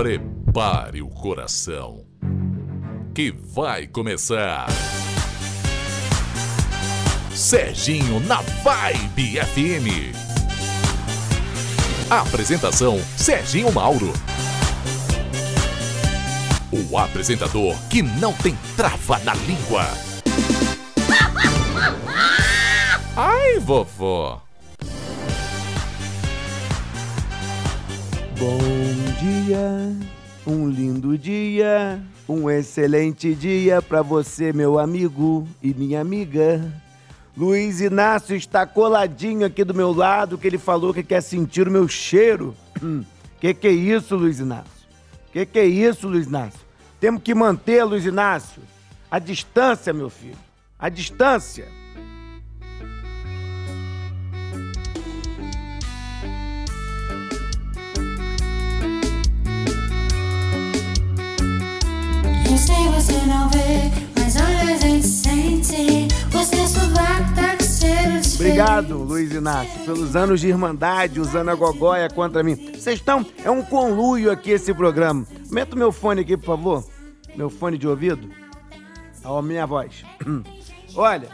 Prepare o coração, que vai começar. Serginho na Vibe FM. Apresentação: Serginho Mauro. O apresentador que não tem trava na língua. Ai, vovó. Bom dia, um lindo dia, um excelente dia para você, meu amigo e minha amiga. Luiz Inácio está coladinho aqui do meu lado, que ele falou que quer sentir o meu cheiro. Que que é isso, Luiz Inácio? Que que é isso, Luiz Inácio? Temos que manter, Luiz Inácio, a distância, meu filho. A distância. Eu sei você não vê, mas olha a gente sente. Você sovaco tá com cheiro de Obrigado, Luiz Inácio, pelos anos de irmandade, usando a gogóia contra mim. Vocês estão. É um conluio aqui esse programa. Aumenta o meu fone aqui, por favor. Meu fone de ouvido. A minha voz. Olha,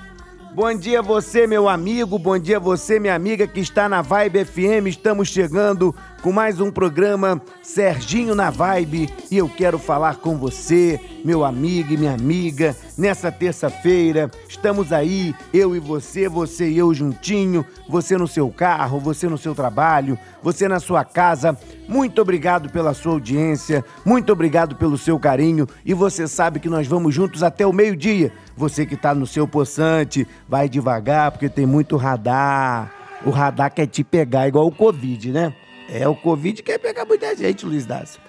bom dia você, meu amigo, bom dia você, minha amiga que está na Vibe FM. Estamos chegando com mais um programa Serginho na Vibe e eu quero falar com você, meu amigo e minha amiga, nessa terça-feira. Estamos aí, eu e você, você e eu juntinho, você no seu carro, você no seu trabalho, você na sua casa. Muito obrigado pela sua audiência, muito obrigado pelo seu carinho e você sabe que nós vamos juntos até o meio-dia. Você que está no seu poçante, vai devagar porque tem muito radar. O radar quer te pegar igual o Covid, né? É, o Covid quer pegar muita gente, Luiz Dácio.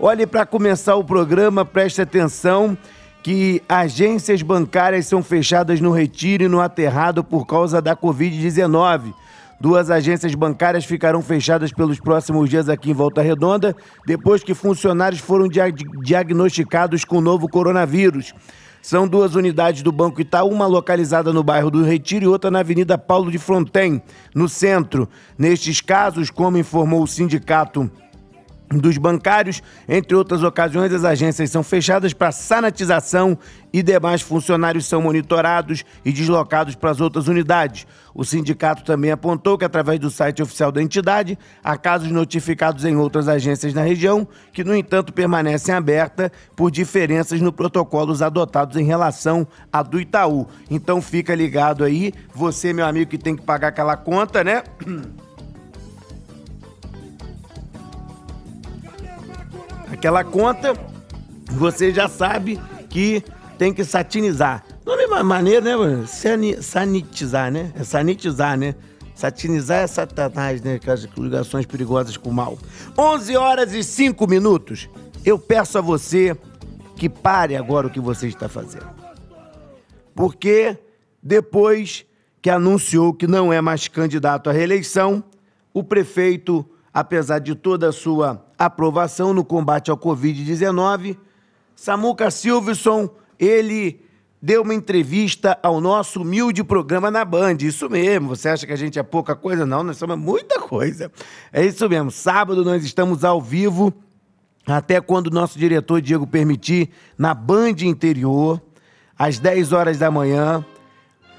Olhe, para começar o programa, preste atenção que agências bancárias são fechadas no Retiro e no Aterrado por causa da Covid-19. Duas agências bancárias ficarão fechadas pelos próximos dias aqui em Volta Redonda, depois que funcionários foram dia- diagnosticados com o novo coronavírus. São duas unidades do Banco Itaú, uma localizada no bairro do Retiro e outra na Avenida Paulo de Fronten, no centro. Nestes casos, como informou o sindicato dos bancários. Entre outras ocasiões, as agências são fechadas para sanitização e demais funcionários são monitorados e deslocados para as outras unidades. O sindicato também apontou que, através do site oficial da entidade, há casos notificados em outras agências na região, que, no entanto, permanecem abertas por diferenças no protocolos adotados em relação à do Itaú. Então, fica ligado aí, você, meu amigo, que tem que pagar aquela conta, né? aquela conta, você já sabe que tem que satinizar. Não é uma maneira, né, mano? Sani- Sanitizar, né? É sanitizar, né? Satinizar é satanás, né? Aquelas ligações perigosas com o mal. 11 horas e 5 minutos. Eu peço a você que pare agora o que você está fazendo. Porque depois que anunciou que não é mais candidato à reeleição, o prefeito, apesar de toda a sua aprovação no combate ao Covid-19, Samuca Silverson, ele deu uma entrevista ao nosso humilde programa na Band. Isso mesmo. Você acha que a gente é pouca coisa? Não, nós somos muita coisa. É isso mesmo. Sábado nós estamos ao vivo, até quando o nosso diretor Diego permitir, na Band Interior, às 10 horas da manhã.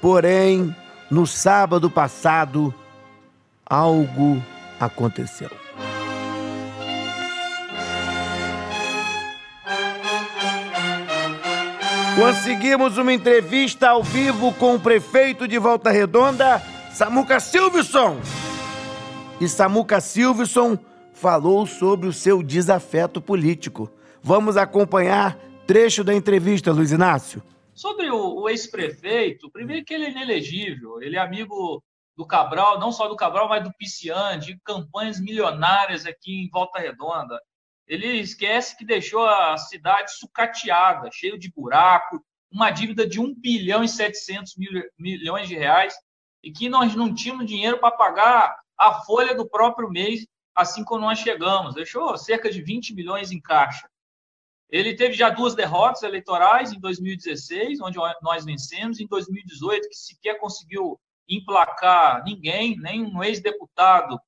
Porém, no sábado passado, algo aconteceu. Conseguimos uma entrevista ao vivo com o prefeito de Volta Redonda, Samuca Silvison. E Samuca Silvison falou sobre o seu desafeto político. Vamos acompanhar trecho da entrevista, Luiz Inácio. Sobre o, o ex-prefeito, primeiro que ele é inelegível, ele é amigo do Cabral, não só do Cabral, mas do Piscian, de campanhas milionárias aqui em Volta Redonda. Ele esquece que deixou a cidade sucateada, cheio de buraco, uma dívida de 1 bilhão e 700 mil, milhões de reais, e que nós não tínhamos dinheiro para pagar a folha do próprio mês assim como nós chegamos. Deixou cerca de 20 milhões em caixa. Ele teve já duas derrotas eleitorais em 2016, onde nós vencemos, em 2018, que sequer conseguiu emplacar ninguém, nem um ex-deputado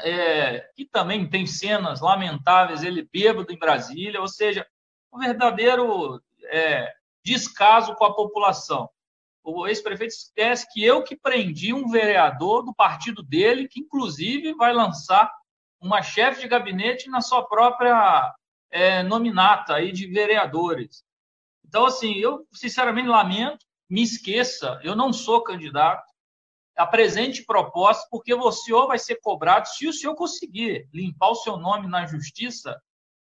é, que também tem cenas lamentáveis, ele bêbado em Brasília, ou seja, um verdadeiro é, descaso com a população. O ex-prefeito esquece que eu que prendi um vereador do partido dele, que inclusive vai lançar uma chefe de gabinete na sua própria é, nominata aí de vereadores. Então, assim, eu sinceramente lamento, me esqueça, eu não sou candidato, apresente proposta, porque o senhor vai ser cobrado se o senhor conseguir limpar o seu nome na justiça.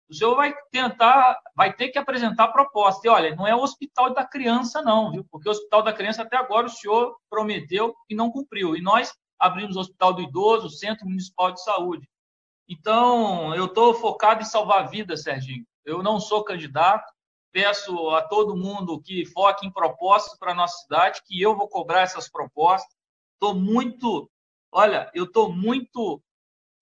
O senhor vai tentar, vai ter que apresentar proposta. E olha, não é o hospital da criança, não, viu? Porque o hospital da criança até agora o senhor prometeu e não cumpriu. E nós abrimos o hospital do idoso, o Centro Municipal de Saúde. Então, eu estou focado em salvar vidas, Serginho. Eu não sou candidato. Peço a todo mundo que foque em propostas para a nossa cidade, que eu vou cobrar essas propostas. Estou muito, olha, eu estou muito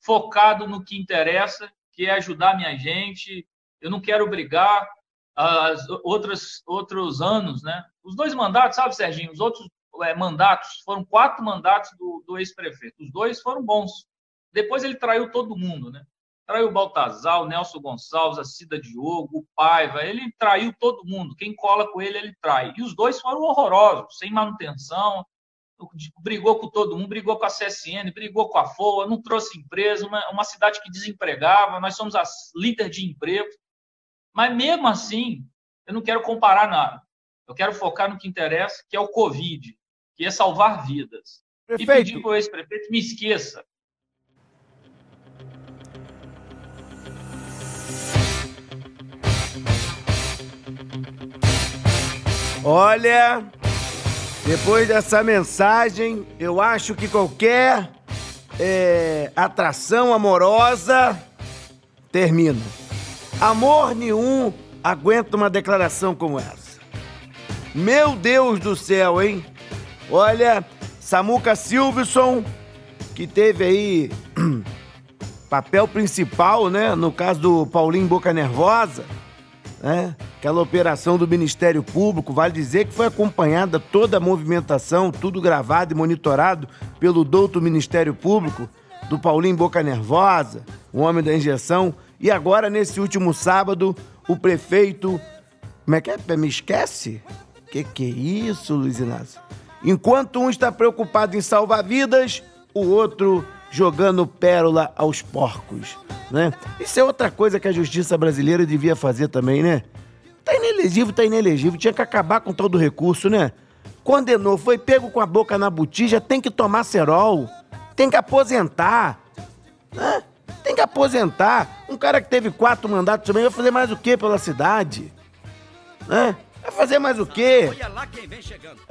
focado no que interessa, que é ajudar minha gente. Eu não quero brigar. As outras outros anos, né? Os dois mandatos, sabe, Serginho? Os outros é, mandatos foram quatro mandatos do, do ex-prefeito. Os dois foram bons. Depois ele traiu todo mundo, né? Traiu o Baltazar, o Nelson Gonçalves, a Cida Diogo, o Paiva. Ele traiu todo mundo. Quem cola com ele, ele trai. E os dois foram horrorosos, sem manutenção, brigou com todo mundo, brigou com a CSN, brigou com a FOA, não trouxe empresa, uma, uma cidade que desempregava, nós somos a líder de emprego. Mas mesmo assim, eu não quero comparar nada. Eu quero focar no que interessa, que é o Covid, que é salvar vidas. Prefeito. E pedir para o ex-prefeito me esqueça. Olha, depois dessa mensagem, eu acho que qualquer é, atração amorosa termina. Amor nenhum aguenta uma declaração como essa. Meu Deus do céu, hein? Olha, Samuca Silverson, que teve aí papel principal, né? No caso do Paulinho Boca Nervosa, né? aquela operação do Ministério Público, vale dizer que foi acompanhada toda a movimentação, tudo gravado e monitorado pelo douto Ministério Público, do Paulinho Boca Nervosa, o homem da injeção, e agora, nesse último sábado, o prefeito. Como é que é? Me esquece? Que que é isso, Luiz Inácio? Enquanto um está preocupado em salvar vidas, o outro jogando pérola aos porcos, né? Isso é outra coisa que a justiça brasileira devia fazer também, né? Tá inelegível, tá inelegível. Tinha que acabar com todo o recurso, né? Condenou, foi pego com a boca na botija, tem que tomar cerol. Tem que aposentar. Né? Tem que aposentar. Um cara que teve quatro mandatos também vai fazer mais o quê pela cidade? Né? Vai fazer mais o quê?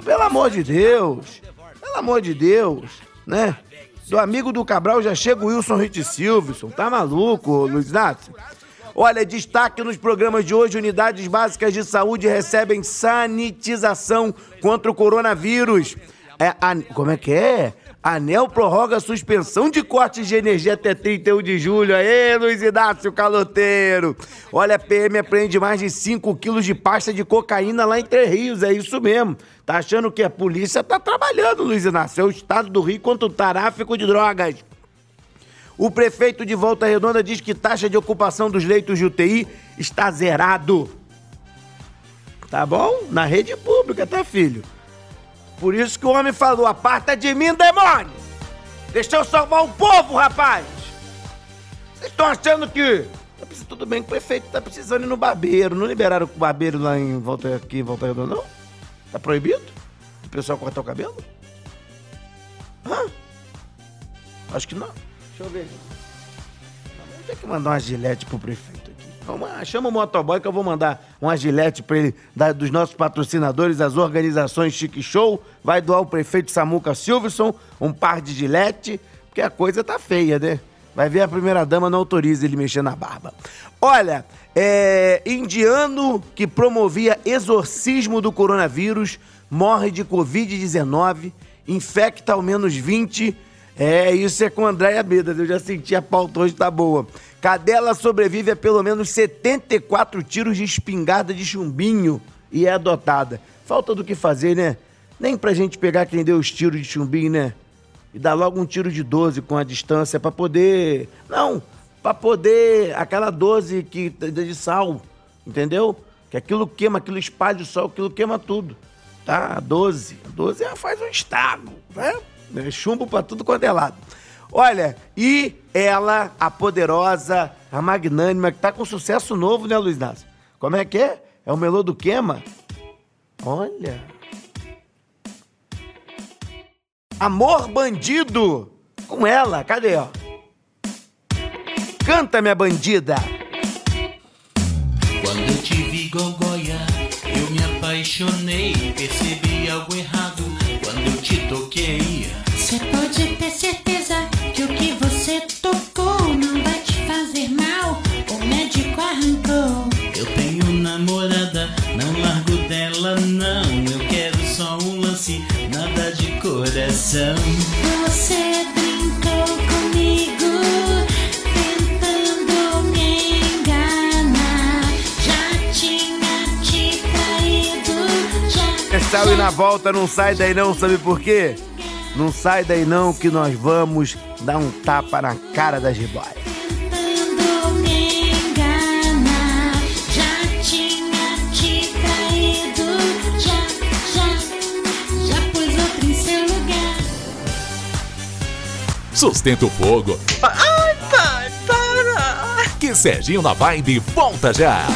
Pelo amor de Deus. Pelo amor de Deus, né? Do amigo do Cabral já chega o Wilson Rich Silverson. Tá maluco, Luiz Inácio? Olha, destaque nos programas de hoje: unidades básicas de saúde recebem sanitização contra o coronavírus. É, a, como é que é? ANEL prorroga a suspensão de cortes de energia até 31 de julho. Aê, Luiz Inácio Caloteiro! Olha, a PM apreende mais de 5 quilos de pasta de cocaína lá em Três Rios, é isso mesmo. Tá achando que a polícia tá trabalhando, Luiz Inácio? É o estado do Rio contra o tráfico de drogas. O prefeito de Volta Redonda diz que taxa de ocupação dos leitos de UTI está zerado. Tá bom? Na rede pública, tá, filho? Por isso que o homem falou: aparta de mim, demônio! Deixa eu salvar o povo, rapaz! Vocês estão achando que. Tá tudo bem que o prefeito tá precisando ir no barbeiro. Não liberaram o barbeiro lá em Volta, aqui Volta Redonda, não? Tá proibido? O pessoal cortar o cabelo? Hã? Acho que não. Deixa eu ver. Tem que mandar uma gilete pro prefeito chama o motoboy que eu vou mandar uma gilete pra ele, da, dos nossos patrocinadores, as organizações Chique Show. Vai doar o prefeito Samuca Silverson um par de gilete, porque a coisa tá feia, né? Vai ver a primeira dama não autoriza ele mexer na barba. Olha, é, indiano que promovia exorcismo do coronavírus morre de Covid-19, infecta ao menos 20 é, isso é com Andréia Bedas, eu já senti a pauta hoje tá boa. Cadela sobrevive a pelo menos 74 tiros de espingarda de chumbinho e é adotada. Falta do que fazer, né? Nem pra gente pegar quem deu os tiros de chumbinho, né? e dá logo um tiro de 12 com a distância para poder. Não, para poder. Aquela 12 que, de sal, entendeu? Que aquilo queima, aquilo espalha o sol, aquilo queima tudo. Tá? 12. 12 faz um estrago, né? É chumbo para tudo quanto é lado. Olha, e ela, a poderosa, a magnânima, que tá com sucesso novo, né, Luiz Inácio? Como é que é? É o Melô do Queima? Olha. Amor Bandido. Com ela, cadê, ó? Canta, minha bandida. Quando eu te vi, Gogoia, eu me apaixonei. Percebi algo errado quando eu te toquei. Você pode ter certeza que o que você tocou não vai te fazer mal. O médico arrancou. Eu tenho namorada, não largo dela, não. Eu quero só um lance, nada de coração. Você brincou comigo, tentando me enganar. Já tinha te traído, já. Sal e na volta, não sai daí não, sabe por quê? Não sai daí não que nós vamos dar um tapa na cara das lugar. Sustenta o fogo. Ai, pai, para! Que Serginho na Vibe volta já.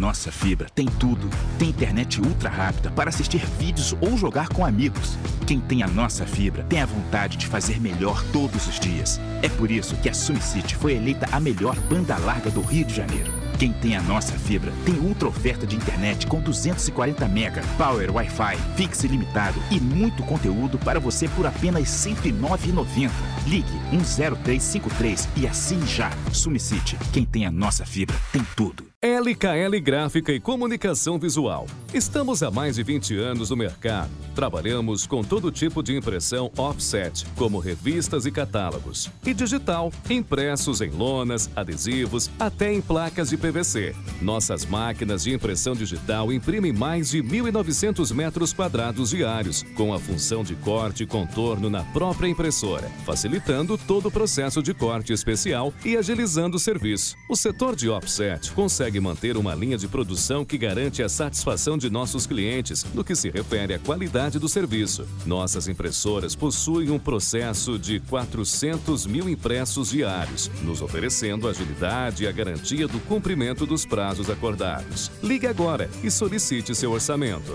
Nossa fibra tem tudo. Tem internet ultra rápida para assistir vídeos ou jogar com amigos. Quem tem a nossa fibra tem a vontade de fazer melhor todos os dias. É por isso que a SumCity foi eleita a melhor banda larga do Rio de Janeiro. Quem tem a nossa fibra tem ultra oferta de internet com 240 mega, power Wi-Fi, fixe ilimitado e muito conteúdo para você por apenas R$ 109,90. Ligue 10353 e assine já. SumCity. Quem tem a nossa fibra tem tudo. LKL Gráfica e Comunicação Visual. Estamos há mais de 20 anos no mercado. Trabalhamos com todo tipo de impressão offset, como revistas e catálogos, e digital, impressos em lonas, adesivos, até em placas de PVC. Nossas máquinas de impressão digital imprimem mais de 1.900 metros quadrados diários, com a função de corte e contorno na própria impressora, facilitando todo o processo de corte especial e agilizando o serviço. O setor de offset consegue manter uma linha de produção que garante a satisfação de nossos clientes no que se refere à qualidade do serviço. Nossas impressoras possuem um processo de 400 mil impressos diários, nos oferecendo agilidade e a garantia do cumprimento dos prazos acordados. Ligue agora e solicite seu orçamento.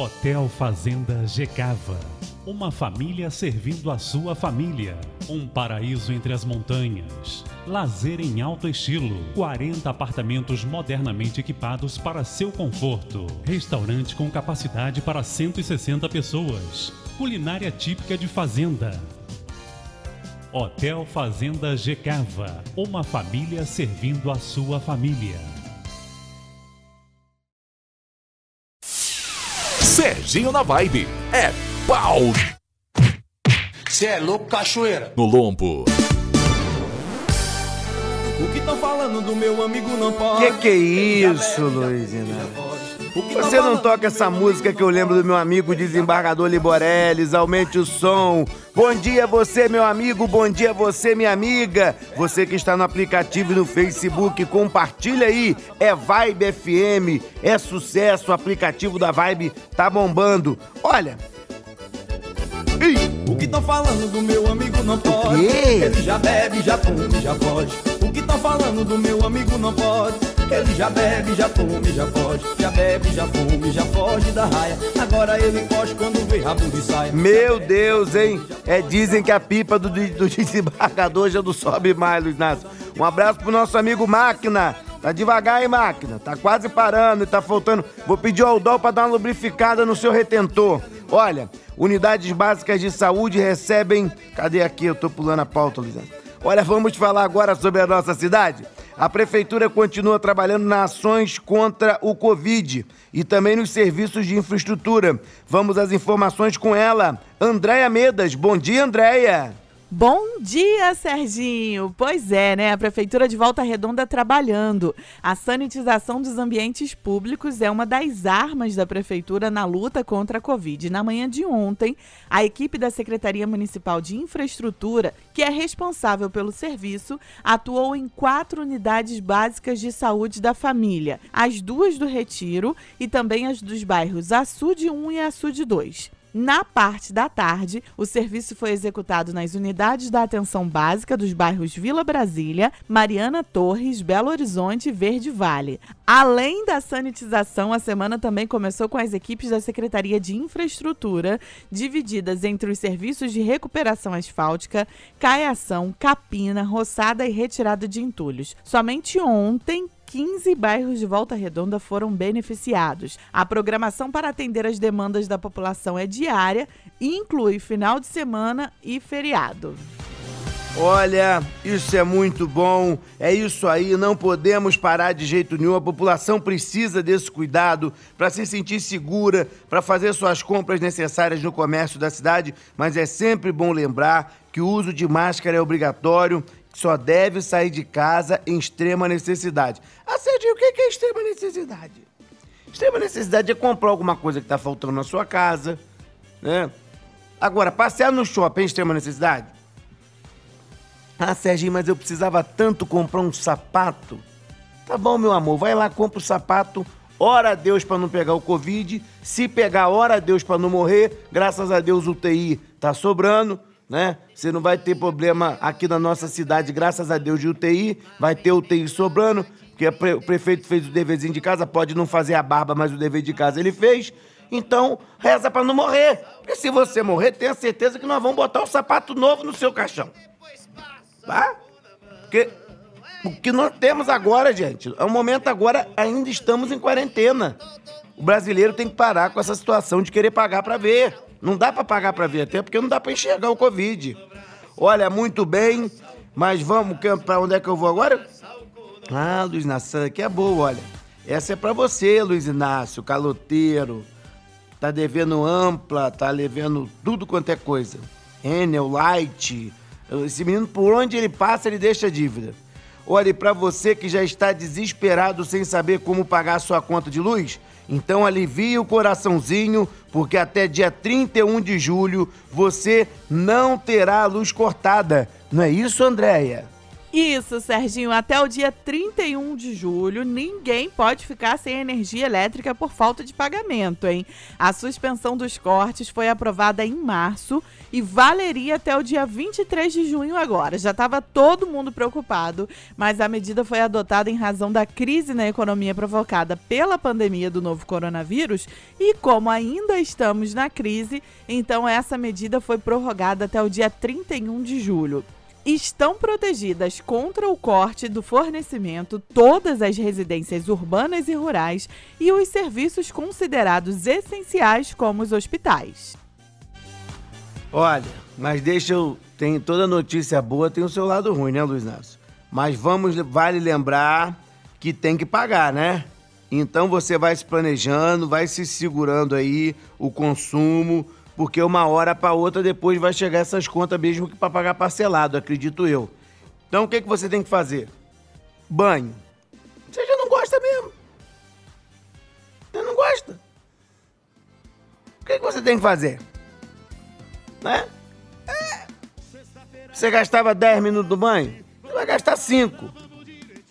Hotel Fazenda Gecava. Uma família servindo a sua família. Um paraíso entre as montanhas. Lazer em alto estilo. 40 apartamentos modernamente equipados para seu conforto. Restaurante com capacidade para 160 pessoas. Culinária típica de fazenda. Hotel Fazenda Gecava. Uma família servindo a sua família. Serginho na Vibe. É pau Cê é louco, cachoeira. no lombo. O que estão falando do meu amigo não pode. Que que é isso, Luiz? Você não toca essa música que eu lembro do meu amigo desembargador Liborelles, aumente o som. Bom dia você, meu amigo, bom dia você, minha amiga. Você que está no aplicativo e no Facebook, compartilha aí. É Vibe FM, é sucesso, o aplicativo da Vibe tá bombando. Olha, O que estão falando do meu amigo não pode. Ele já bebe, já come, já foge. O que estão falando do meu amigo não pode. Ele já bebe, já come, já foge. Já bebe, já come, já foge da raia. Agora ele foge quando vê rabo de saia. Meu Deus, hein? É, dizem que a pipa do, do desembargador já não sobe mais, Luiz Inácio. Um abraço pro nosso amigo Máquina. Tá devagar, hein, Máquina? Tá quase parando e tá faltando. Vou pedir ao Aldol pra dar uma lubrificada no seu retentor. Olha, unidades básicas de saúde recebem. Cadê aqui? Eu tô pulando a pauta, Luiz Inácio. Olha, vamos falar agora sobre a nossa cidade. A prefeitura continua trabalhando nas ações contra o Covid e também nos serviços de infraestrutura. Vamos às informações com ela, Andréia Medas. Bom dia, Andréia. Bom dia, Serginho! Pois é, né? A Prefeitura de Volta Redonda trabalhando. A sanitização dos ambientes públicos é uma das armas da Prefeitura na luta contra a Covid. Na manhã de ontem, a equipe da Secretaria Municipal de Infraestrutura, que é responsável pelo serviço, atuou em quatro unidades básicas de saúde da família: as duas do Retiro e também as dos bairros Açude 1 e Açude 2. Na parte da tarde, o serviço foi executado nas unidades da atenção básica dos bairros Vila Brasília, Mariana Torres, Belo Horizonte e Verde Vale. Além da sanitização, a semana também começou com as equipes da Secretaria de Infraestrutura, divididas entre os serviços de recuperação asfáltica, caiação, capina, roçada e retirada de entulhos. Somente ontem, 15 bairros de Volta Redonda foram beneficiados. A programação para atender as demandas da população é diária e inclui final de semana e feriado. Olha, isso é muito bom. É isso aí, não podemos parar de jeito nenhum. A população precisa desse cuidado para se sentir segura, para fazer suas compras necessárias no comércio da cidade, mas é sempre bom lembrar que o uso de máscara é obrigatório só deve sair de casa em extrema necessidade. Ah, Serginho, o que é extrema necessidade? Extrema necessidade é comprar alguma coisa que está faltando na sua casa, né? Agora, passear no shopping é extrema necessidade? Ah, Serginho, mas eu precisava tanto comprar um sapato. Tá bom, meu amor, vai lá, compra o sapato, ora a Deus para não pegar o Covid. Se pegar, ora a Deus para não morrer. Graças a Deus o TI tá sobrando né? Você não vai ter problema aqui na nossa cidade, graças a Deus, de UTI. Vai ter UTI sobrando, porque o prefeito fez o deverzinho de casa, pode não fazer a barba, mas o dever de casa ele fez. Então, reza para não morrer. Porque se você morrer, tenha certeza que nós vamos botar um sapato novo no seu caixão. Tá? Porque o que nós temos agora, gente, é um momento agora, ainda estamos em quarentena. O brasileiro tem que parar com essa situação de querer pagar para ver. Não dá para pagar para ver, até porque não dá para enxergar o Covid. Olha, muito bem, mas vamos para onde é que eu vou agora? Ah, Luiz Inácio, aqui é boa, olha. Essa é para você, Luiz Inácio, caloteiro. Tá devendo ampla, tá devendo tudo quanto é coisa. Enel, Light. Esse menino, por onde ele passa, ele deixa dívida. Olha, para você que já está desesperado sem saber como pagar a sua conta de luz, então alivie o coraçãozinho, porque até dia 31 de julho você não terá a luz cortada. Não é isso, Andréia? Isso, Serginho. Até o dia 31 de julho, ninguém pode ficar sem energia elétrica por falta de pagamento, hein? A suspensão dos cortes foi aprovada em março e valeria até o dia 23 de junho agora. Já estava todo mundo preocupado, mas a medida foi adotada em razão da crise na economia provocada pela pandemia do novo coronavírus e como ainda estamos na crise, então essa medida foi prorrogada até o dia 31 de julho estão protegidas contra o corte do fornecimento todas as residências urbanas e rurais e os serviços considerados essenciais, como os hospitais. Olha, mas deixa eu. Tem toda notícia boa, tem o seu lado ruim, né, Luiz Nácio? Mas vamos, vale lembrar que tem que pagar, né? Então você vai se planejando, vai se segurando aí o consumo porque uma hora para outra depois vai chegar essas contas mesmo que para pagar parcelado, acredito eu. Então o que, que você tem que fazer? Banho. Você já não gosta mesmo. Você não gosta. O que, que você tem que fazer? Né? É. Você gastava 10 minutos do banho? Você vai gastar 5.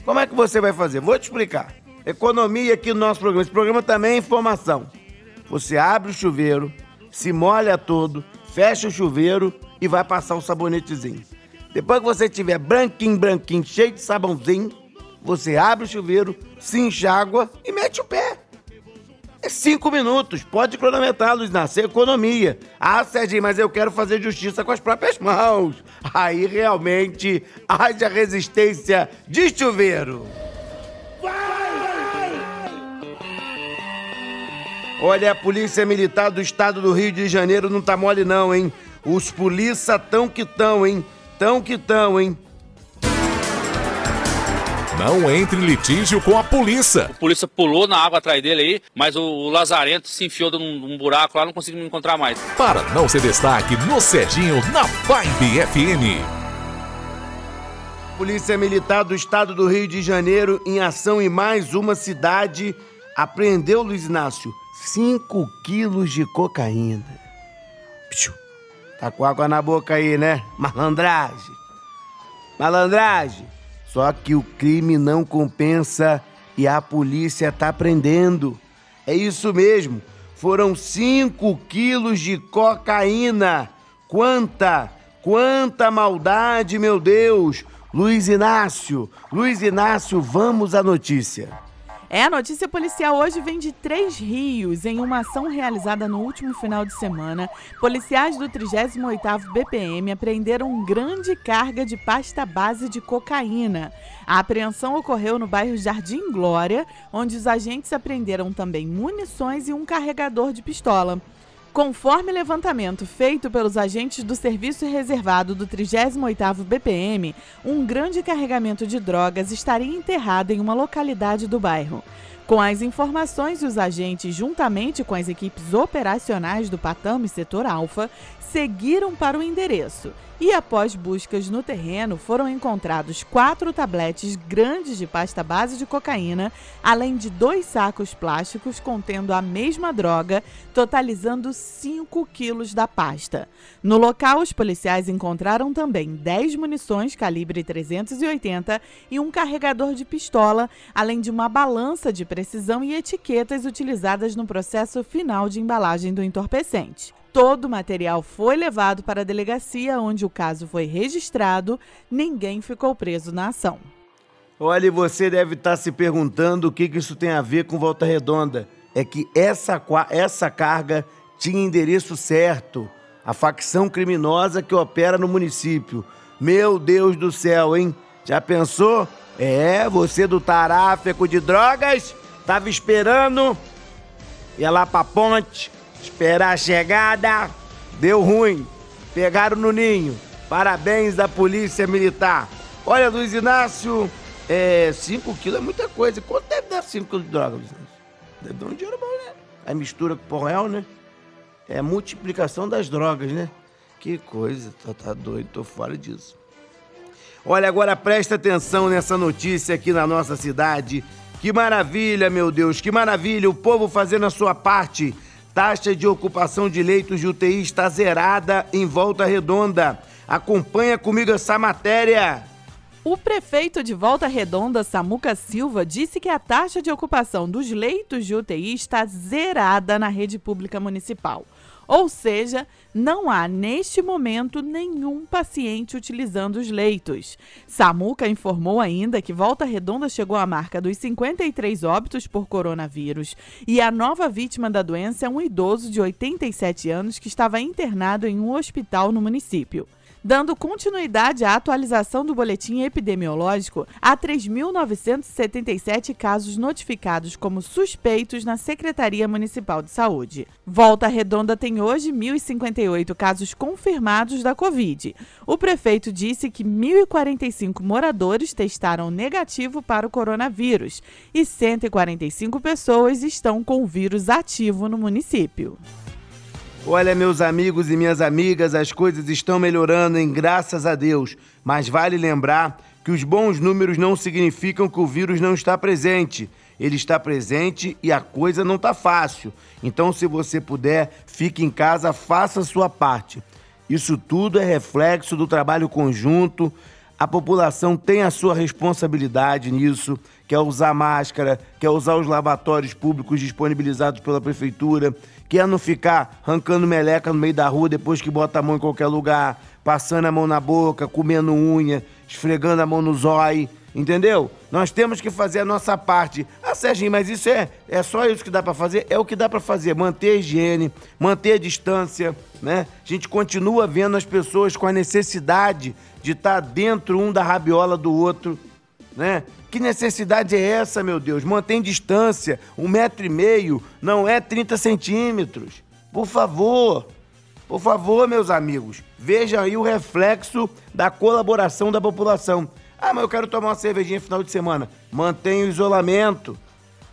Como é que você vai fazer? Vou te explicar. Economia aqui no nosso programa. Esse programa também é informação. Você abre o chuveiro, se molha todo, fecha o chuveiro e vai passar o sabonetezinho. Depois que você tiver branquinho, branquinho, cheio de sabãozinho, você abre o chuveiro, se enxágua e mete o pé. É cinco minutos, pode cronometrar, Luiz Nascer, economia. Ah, Serginho, mas eu quero fazer justiça com as próprias mãos. Aí realmente haja resistência de chuveiro. Olha, a Polícia Militar do Estado do Rio de Janeiro não tá mole não, hein? Os polícia tão que tão, hein? Tão que tão, hein? Não entre em litígio com a polícia. A polícia pulou na água atrás dele aí, mas o, o Lazarento se enfiou num, num buraco lá, não conseguiu me encontrar mais. Para não ser destaque no Serginho na Vibe FM. Polícia Militar do Estado do Rio de Janeiro, em ação em mais uma cidade, apreendeu, Luiz Inácio, 5 quilos de cocaína. Piu. Tá com água na boca aí, né? Malandragem. Malandragem. Só que o crime não compensa e a polícia tá prendendo. É isso mesmo. Foram 5 quilos de cocaína. Quanta, quanta maldade, meu Deus! Luiz Inácio, Luiz Inácio, vamos à notícia. É, a notícia policial hoje vem de Três Rios. Em uma ação realizada no último final de semana, policiais do 38º BPM apreenderam grande carga de pasta base de cocaína. A apreensão ocorreu no bairro Jardim Glória, onde os agentes apreenderam também munições e um carregador de pistola. Conforme levantamento feito pelos agentes do Serviço Reservado do 38º BPM, um grande carregamento de drogas estaria enterrado em uma localidade do bairro. Com as informações, os agentes, juntamente com as equipes operacionais do Patam e Setor Alfa, seguiram para o endereço e, após buscas no terreno, foram encontrados quatro tabletes grandes de pasta base de cocaína, além de dois sacos plásticos contendo a mesma droga, totalizando 5 quilos da pasta. No local, os policiais encontraram também 10 munições calibre 380 e um carregador de pistola, além de uma balança de precisão e etiquetas utilizadas no processo final de embalagem do entorpecente. Todo o material foi levado para a delegacia, onde o caso foi registrado. Ninguém ficou preso na ação. Olha, você deve estar se perguntando o que que isso tem a ver com Volta Redonda. É que essa, essa carga tinha endereço certo. A facção criminosa que opera no município. Meu Deus do céu, hein? Já pensou? É, você do tráfico de drogas, tava esperando, ia lá pra ponte, esperar a chegada, deu ruim, pegaram no ninho. Parabéns da Polícia Militar. Olha, Luiz Inácio, 5 quilos é muita coisa. Quanto deve dar 5 quilos de droga, Luiz Inácio? Deve dar um dinheiro bom, né? Aí mistura com o real, né? É a multiplicação das drogas, né? Que coisa, tá, tá doido, tô fora disso. Olha, agora presta atenção nessa notícia aqui na nossa cidade. Que maravilha, meu Deus, que maravilha! O povo fazendo a sua parte. Taxa de ocupação de leitos de UTI está zerada em volta redonda. Acompanha comigo essa matéria. O prefeito de Volta Redonda, Samuca Silva, disse que a taxa de ocupação dos leitos de UTI está zerada na rede pública municipal. Ou seja, não há neste momento nenhum paciente utilizando os leitos. Samuca informou ainda que Volta Redonda chegou à marca dos 53 óbitos por coronavírus e a nova vítima da doença é um idoso de 87 anos que estava internado em um hospital no município. Dando continuidade à atualização do boletim epidemiológico, há 3.977 casos notificados como suspeitos na Secretaria Municipal de Saúde. Volta Redonda tem hoje 1.058 casos confirmados da Covid. O prefeito disse que 1.045 moradores testaram negativo para o coronavírus e 145 pessoas estão com o vírus ativo no município. Olha, meus amigos e minhas amigas, as coisas estão melhorando, em graças a Deus. Mas vale lembrar que os bons números não significam que o vírus não está presente. Ele está presente e a coisa não está fácil. Então, se você puder, fique em casa, faça a sua parte. Isso tudo é reflexo do trabalho conjunto. A população tem a sua responsabilidade nisso, quer usar máscara, quer usar os lavatórios públicos disponibilizados pela prefeitura, quer não ficar arrancando meleca no meio da rua depois que bota a mão em qualquer lugar, passando a mão na boca, comendo unha, esfregando a mão no zóio, entendeu? Nós temos que fazer a nossa parte. Ah, Serginho, mas isso é, é só isso que dá pra fazer? É o que dá pra fazer, manter a higiene, manter a distância, né? A gente continua vendo as pessoas com a necessidade de estar dentro um da rabiola do outro, né? Que necessidade é essa, meu Deus? Mantém distância, um metro e meio, não é 30 centímetros. Por favor, por favor, meus amigos, vejam aí o reflexo da colaboração da população. Ah, mas eu quero tomar uma cervejinha final de semana. Mantenha o isolamento.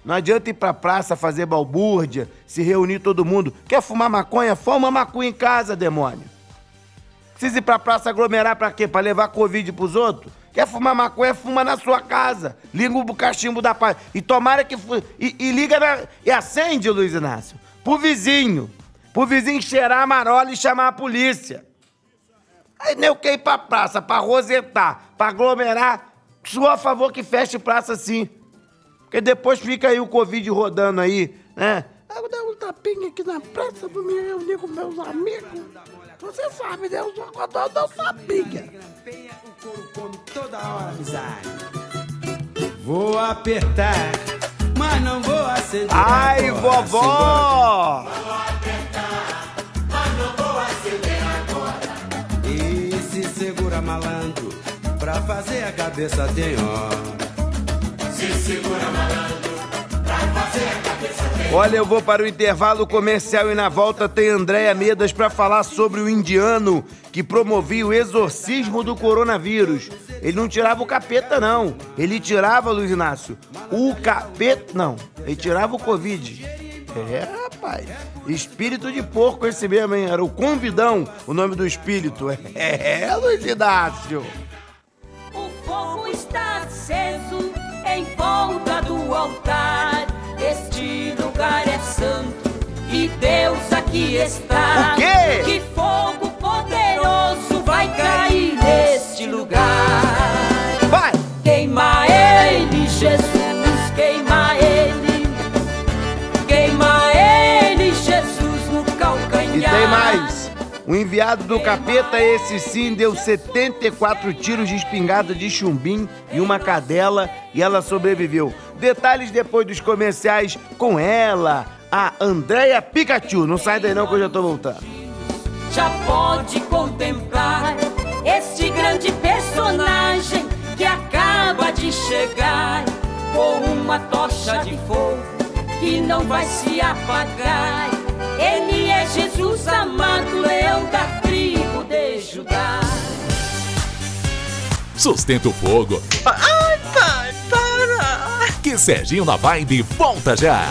Não adianta ir pra praça fazer balbúrdia, se reunir todo mundo. Quer fumar maconha? Fuma maconha em casa, demônio. Precisa ir pra praça aglomerar pra quê? Pra levar Covid pros outros? Quer fumar maconha? Fuma na sua casa. Liga o cachimbo da paz. E tomara que. E, e liga na. E acende, Luiz Inácio. Pro vizinho. Pro vizinho cheirar a marola e chamar a polícia. Aí nem eu ir pra praça, pra rosetar, pra aglomerar. Sou a favor que feche praça sim. Porque depois fica aí o Covid rodando aí, né? Eu vou dar um tapinha aqui na praça pra me reunir com meus amigos. Você sabe, né? Eu só adoro dar um tapinha. Toda hora amizade. Vou apertar, mas não vou acender. Ai, agora. vovó! E se segura malandro, pra fazer a cabeça tem hora. Se segura malandro, Olha, eu vou para o intervalo comercial e na volta tem Andréia Medas para falar sobre o indiano que promovia o exorcismo do coronavírus. Ele não tirava o capeta, não. Ele tirava, Luiz Inácio, o capeta. Não, ele tirava o Covid. É, rapaz. Espírito de porco esse mesmo, hein? Era o convidão, o nome do espírito. É, Luiz Inácio. O fogo está aceso em volta do altar. Este lugar é santo e Deus aqui está. O quê? Que fogo poderoso vai cair neste lugar. Vai! Queima ele, Jesus, queima ele. Queima ele, Jesus, no calcanhar. E tem mais. O enviado do capeta, esse sim, deu 74 tiros de espingarda de chumbim e uma cadela e ela sobreviveu. Detalhes depois dos comerciais com ela, a Andréia Pikachu. Não sai daí não que eu já tô voltando. já pode contemplar este grande personagem que acaba de chegar com uma tocha de fogo que não vai se apagar. Ele é Jesus amado, leão da tribo de Judá. Sustenta o fogo. Ai, pai! Que Serginho na Vibe volta já.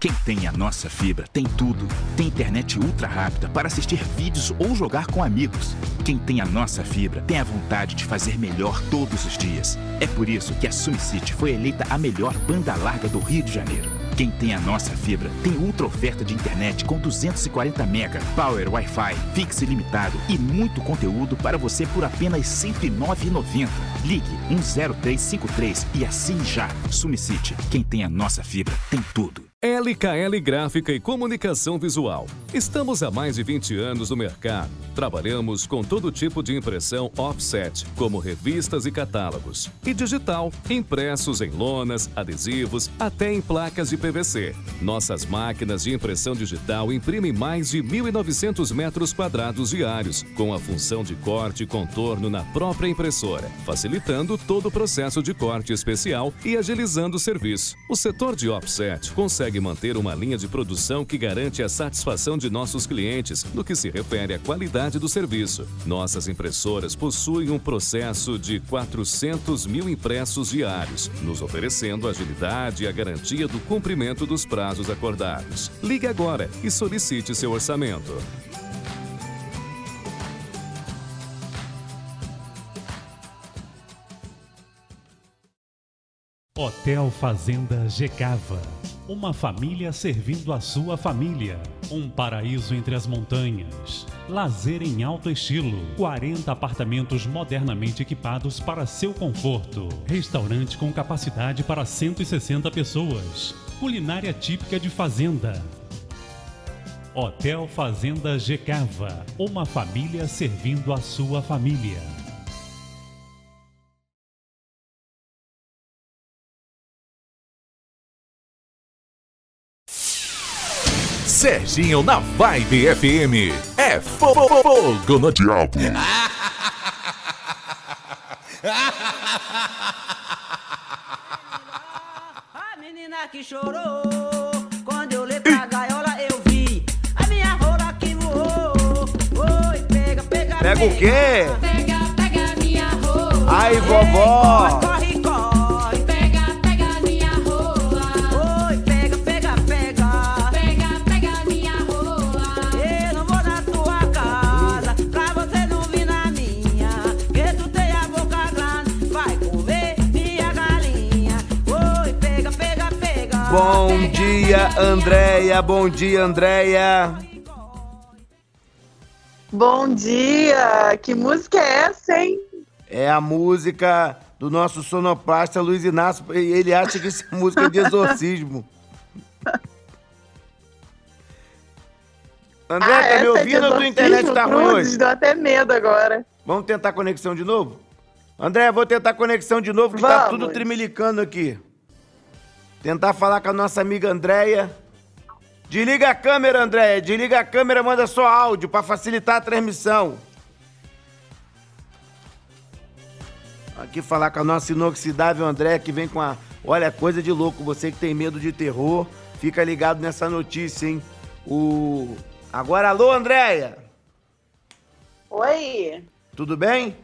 Quem tem a nossa fibra tem tudo. Tem internet ultra rápida para assistir vídeos ou jogar com amigos. Quem tem a nossa fibra tem a vontade de fazer melhor todos os dias. É por isso que a SumCity foi eleita a melhor banda larga do Rio de Janeiro. Quem tem a nossa fibra tem ultra oferta de internet com 240 mega, power Wi-Fi, fixe ilimitado e muito conteúdo para você por apenas R$ 109,90. Ligue 10353 e assine já. SumCity, quem tem a nossa fibra tem tudo. LKL Gráfica e Comunicação Visual. Estamos há mais de 20 anos no mercado. Trabalhamos com todo tipo de impressão offset, como revistas e catálogos, e digital, impressos em lonas, adesivos, até em placas de PVC. Nossas máquinas de impressão digital imprimem mais de 1.900 metros quadrados diários, com a função de corte e contorno na própria impressora, facilitando todo o processo de corte especial e agilizando o serviço. O setor de offset consegue manter uma linha de produção que garante a satisfação de nossos clientes no que se refere à qualidade do serviço. Nossas impressoras possuem um processo de 400 mil impressos diários, nos oferecendo agilidade e a garantia do cumprimento dos prazos acordados. Ligue agora e solicite seu orçamento. Hotel Fazenda Gecava. Uma família servindo a sua família. Um paraíso entre as montanhas. Lazer em alto estilo. 40 apartamentos modernamente equipados para seu conforto. Restaurante com capacidade para 160 pessoas. Culinária típica de fazenda. Hotel Fazenda Gecava. Uma família servindo a sua família. Serginho na Vibe FM. É fo- fo- fogo no diabo. A menina que chorou quando eu pra gaiola eu vi a minha rola que voou. Oi, pega, Pega o quê? Pega, pega minha rola. Ai, vovó. Bom dia, Andréia. Bom dia, Andréia. Bom dia! Que música é essa, hein? É a música do nosso sonoplasta Luiz Inácio. e Ele acha que isso é música de exorcismo. André, Ah, tá essa me é ouvindo ou tua internet tá ruim Cruzes, hoje? Deu até medo agora. Vamos tentar conexão de novo? André, vou tentar conexão de novo, que tá Vamos. tudo tremilicando aqui. Tentar falar com a nossa amiga Andréia. Desliga a câmera, Andréia. Desliga a câmera, manda só áudio pra facilitar a transmissão. Aqui falar com a nossa inoxidável Andréia, que vem com a. Olha, coisa de louco. Você que tem medo de terror, fica ligado nessa notícia, hein? O. Agora, alô, Andréia. Oi! Tudo bem?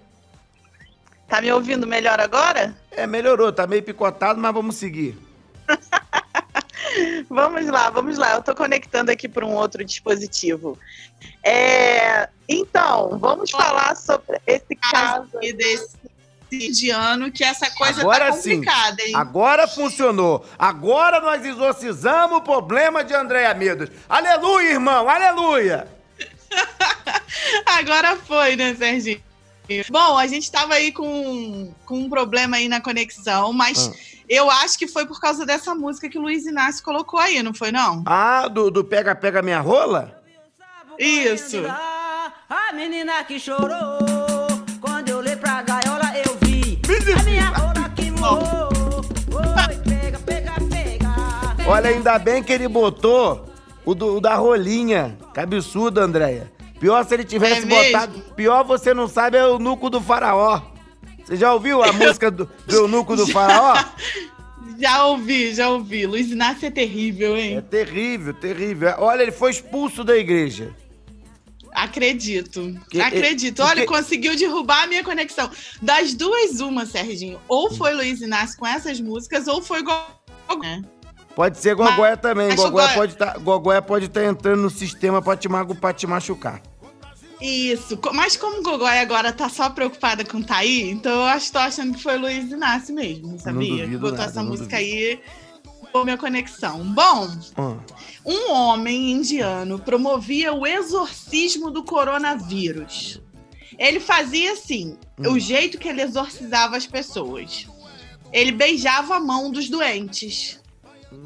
Tá me ouvindo melhor agora? É, melhorou. Tá meio picotado, mas vamos seguir. Vamos lá, vamos lá. Eu tô conectando aqui por um outro dispositivo. É, Então, vamos falar sobre esse caso E desse de ano que essa coisa Agora tá sim. complicada, hein? Agora funcionou. Agora nós exorcizamos o problema de Andréia Medos. Aleluia, irmão. Aleluia. Agora foi, né, Serginho? Bom, a gente tava aí com, com um problema aí na conexão, mas Ah. Eu acho que foi por causa dessa música que o Luiz Inácio colocou aí, não foi não? Ah, do, do pega, pega minha rola? Isso. A menina que chorou quando eu olhei pra gaiola eu vi a minha rola que voou. Oi, pega, pega, pega. Olha, ainda bem que ele botou o, do- o da rolinha. Que absurdo, Andréia. Pior se ele tivesse É botado. Pior você não sabe é o nuco do faraó. Você já ouviu a música do, do eunuco do faraó? Já ouvi, já ouvi. Luiz Inácio é terrível, hein? É terrível, terrível. Olha, ele foi expulso da igreja. Acredito. Que- Acredito. é- Olha, porque- conseguiu derrubar a minha conexão. Das duas, uma, Serginho. Ou foi Luiz Inácio com essas músicas, ou foi Gogó. né? Pode ser Gogóia também. mas Gogóia Gogóia- pode tá, Gogóia pode estar entrando no sistema pra te, pra te machucar. Isso. Mas como o Gogói agora tá só preocupada com Thaí, então eu acho, tô achando que foi Luiz Inácio mesmo, sabia? duvido Botou nada, essa música duvido. aí por minha conexão. Bom, Ah, um homem indiano promovia o exorcismo do coronavírus. Ele fazia assim, Hum. o jeito que ele exorcizava as pessoas. Ele beijava a mão dos doentes.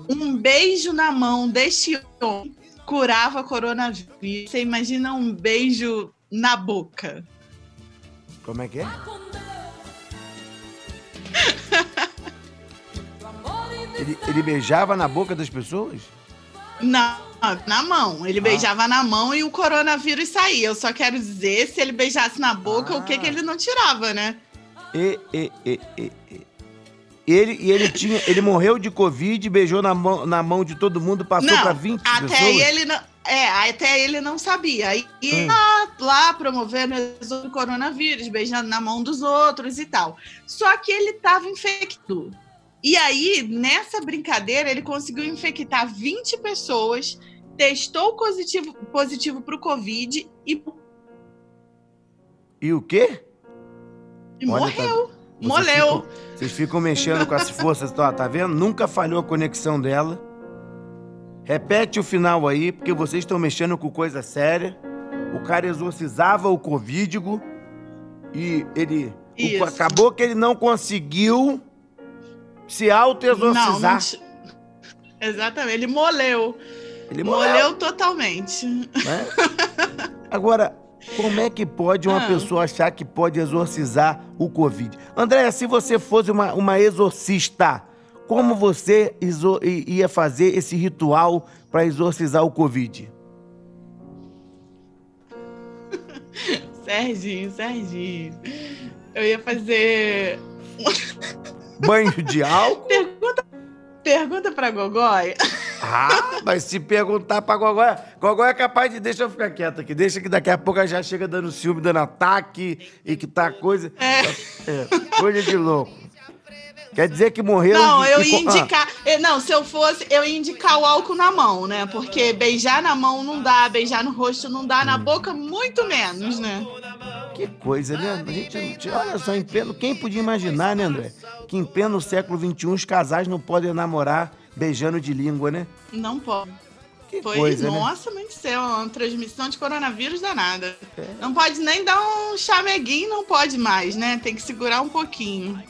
Um beijo na mão deste homem curava coronavírus. Você imagina um beijo na boca. como é que é? ele, ele beijava na boca das pessoas? Na, na mão. Ele Ah. beijava na mão e o coronavírus saía. Eu só quero dizer, se ele beijasse na boca, o que, Ah. que ele não tirava, né? E, e, e, e, e. Ele, e ele tinha. Ele morreu de Covid, beijou na mão, na mão de todo mundo, passou pra 20 até pessoas. ele não. É, até ele não sabia. Aí Hum. lá, lá promovendo o coronavírus, beijando na mão dos outros e tal. Só que ele estava infectado. E aí, nessa brincadeira, ele conseguiu infectar 20 pessoas, testou positivo, positivo para o Covid e, E o quê? e Olha, morreu. tá- Vocês Moleu. ficam- Vocês ficam mexendo com as forças, tá, tá vendo? Nunca falhou a conexão dela. Repete o final aí, porque vocês estão mexendo com coisa séria. O cara exorcizava o covídigo e ele. o- acabou que ele não conseguiu se auto-exorcizar. Exatamente, ele moleu. Ele moleu. molhou, totalmente. né? Agora, como é que pode uma Ah. pessoa achar que pode exorcizar o Covid? Andréia, se você fosse uma, uma exorcista, como você ia fazer esse ritual para exorcizar o Covid? Serginho, Serginho. Eu ia fazer. Banho de álcool? Pergunta, pergunta pra Gogói. Ah, mas se perguntar pra Gogóia, Gogóia é capaz de. Deixa eu ficar quieto aqui, deixa que daqui a pouco ela já chega dando ciúme, dando ataque e que tá coisa. É. coisa de louco. Quer dizer que morreu. Não, eu ia ah, indicar. Não, se eu fosse, eu ia indicar o álcool na mão, né? Porque beijar na mão não dá, beijar no rosto não dá, na boca muito menos, né? Que coisa, né? A gente, olha só, em pleno, quem podia imaginar, né, André? Que em pleno século XXI os casais não podem namorar beijando de língua, né? Não pode. Foi, coisa, né? nossa, mãe do céu, uma transmissão de coronavírus danada. É. Não pode nem dar um chameguinho, não pode mais, né? Tem que segurar um pouquinho.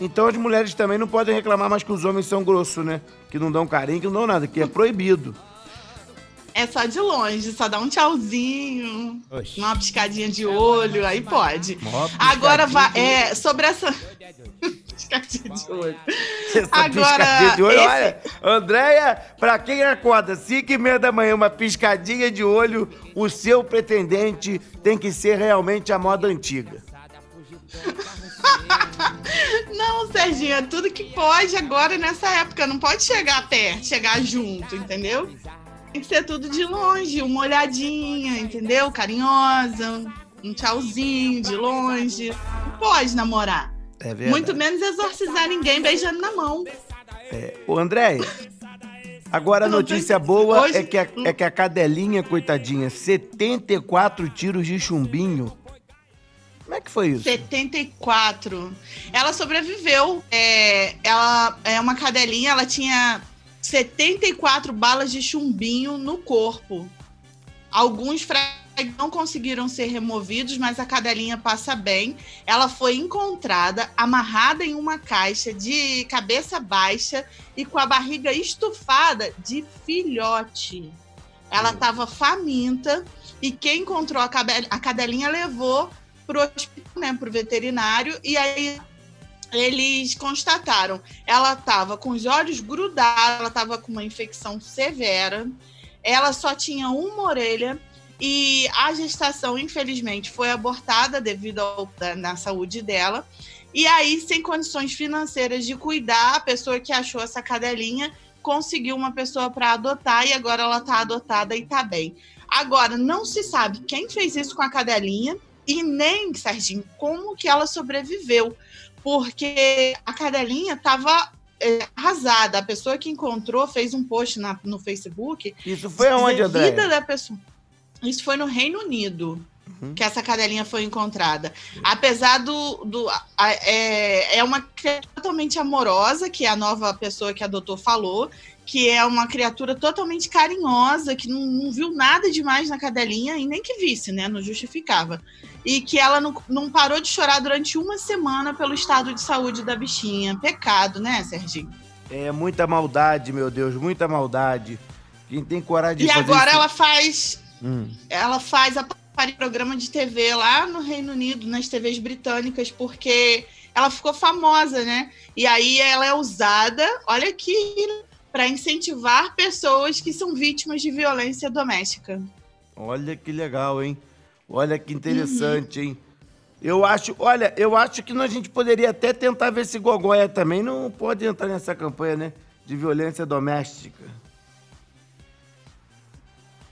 Então as mulheres também não podem reclamar mais que os homens são grossos, né? Que não dão carinho, que não dão nada, que é proibido. É só de longe, só dá um tchauzinho, uma piscadinha de olho, aí pode. Agora é, sobre essa piscadinha de olho. Essa Agora, piscadinha de olho, esse- olha, Andréia, pra quem acorda 5 e meia da manhã, uma piscadinha de olho, o seu pretendente tem que ser realmente a moda antiga. Não, Serginho, é tudo que pode agora nessa época. Não pode chegar perto, chegar junto, entendeu? Tem que ser tudo de longe, uma olhadinha, entendeu? Carinhosa, um tchauzinho de longe. Não pode namorar. É. Muito menos exorcizar ninguém beijando na mão. É, ô, Andréia, agora a notícia boa é que, a, é que a cadelinha, coitadinha, 74 tiros de chumbinho. Como é que foi isso? 74. Ela sobreviveu. É, ela é uma cadelinha, ela tinha 74 balas de chumbinho no corpo. Alguns fragmentos não conseguiram ser removidos, mas a cadelinha passa bem. Ela foi encontrada amarrada em uma caixa de cabeça baixa e com a barriga estufada de filhote. Ela estava faminta e quem encontrou a, cabe- a cadelinha levou pro hospital, né, pro veterinário, e aí eles constataram, ela estava com os olhos grudados, ela estava com uma infecção severa, ela só tinha uma orelha e a gestação, infelizmente, foi abortada devido ao, na saúde dela. E aí, sem condições financeiras de cuidar, a pessoa que achou essa cadelinha conseguiu uma pessoa para adotar e agora ela está adotada e está bem. Agora, não se sabe quem fez isso com a cadelinha e nem, Serginho, como que ela sobreviveu. Porque a cadelinha estava arrasada. A pessoa que encontrou fez um post na- no Facebook. Isso foi aonde, A Andréia? vida da pessoa. Isso foi no Reino Unido. Que essa cadelinha foi encontrada. Apesar do. do a- é, é uma criatura totalmente amorosa, que a nova pessoa que adotou falou, que é uma criatura totalmente carinhosa, que não, não viu nada demais na cadelinha e nem que visse, né? Não justificava. E que ela não, não parou de chorar durante uma semana pelo estado de saúde da bichinha. Pecado, né, Serginho? É muita maldade, meu Deus, muita maldade. Quem tem coragem de E fazer agora isso- ela faz Hum. ela faz a em programa de TV lá no Reino Unido, nas TVs britânicas, porque ela ficou famosa, né? E aí ela é usada, olha aqui, para incentivar pessoas que são vítimas de violência doméstica. Olha que legal, hein? Olha que interessante, hein? Eu acho, olha, eu acho que a gente poderia até tentar ver se Gogóia também não pode entrar nessa campanha, né? De violência doméstica.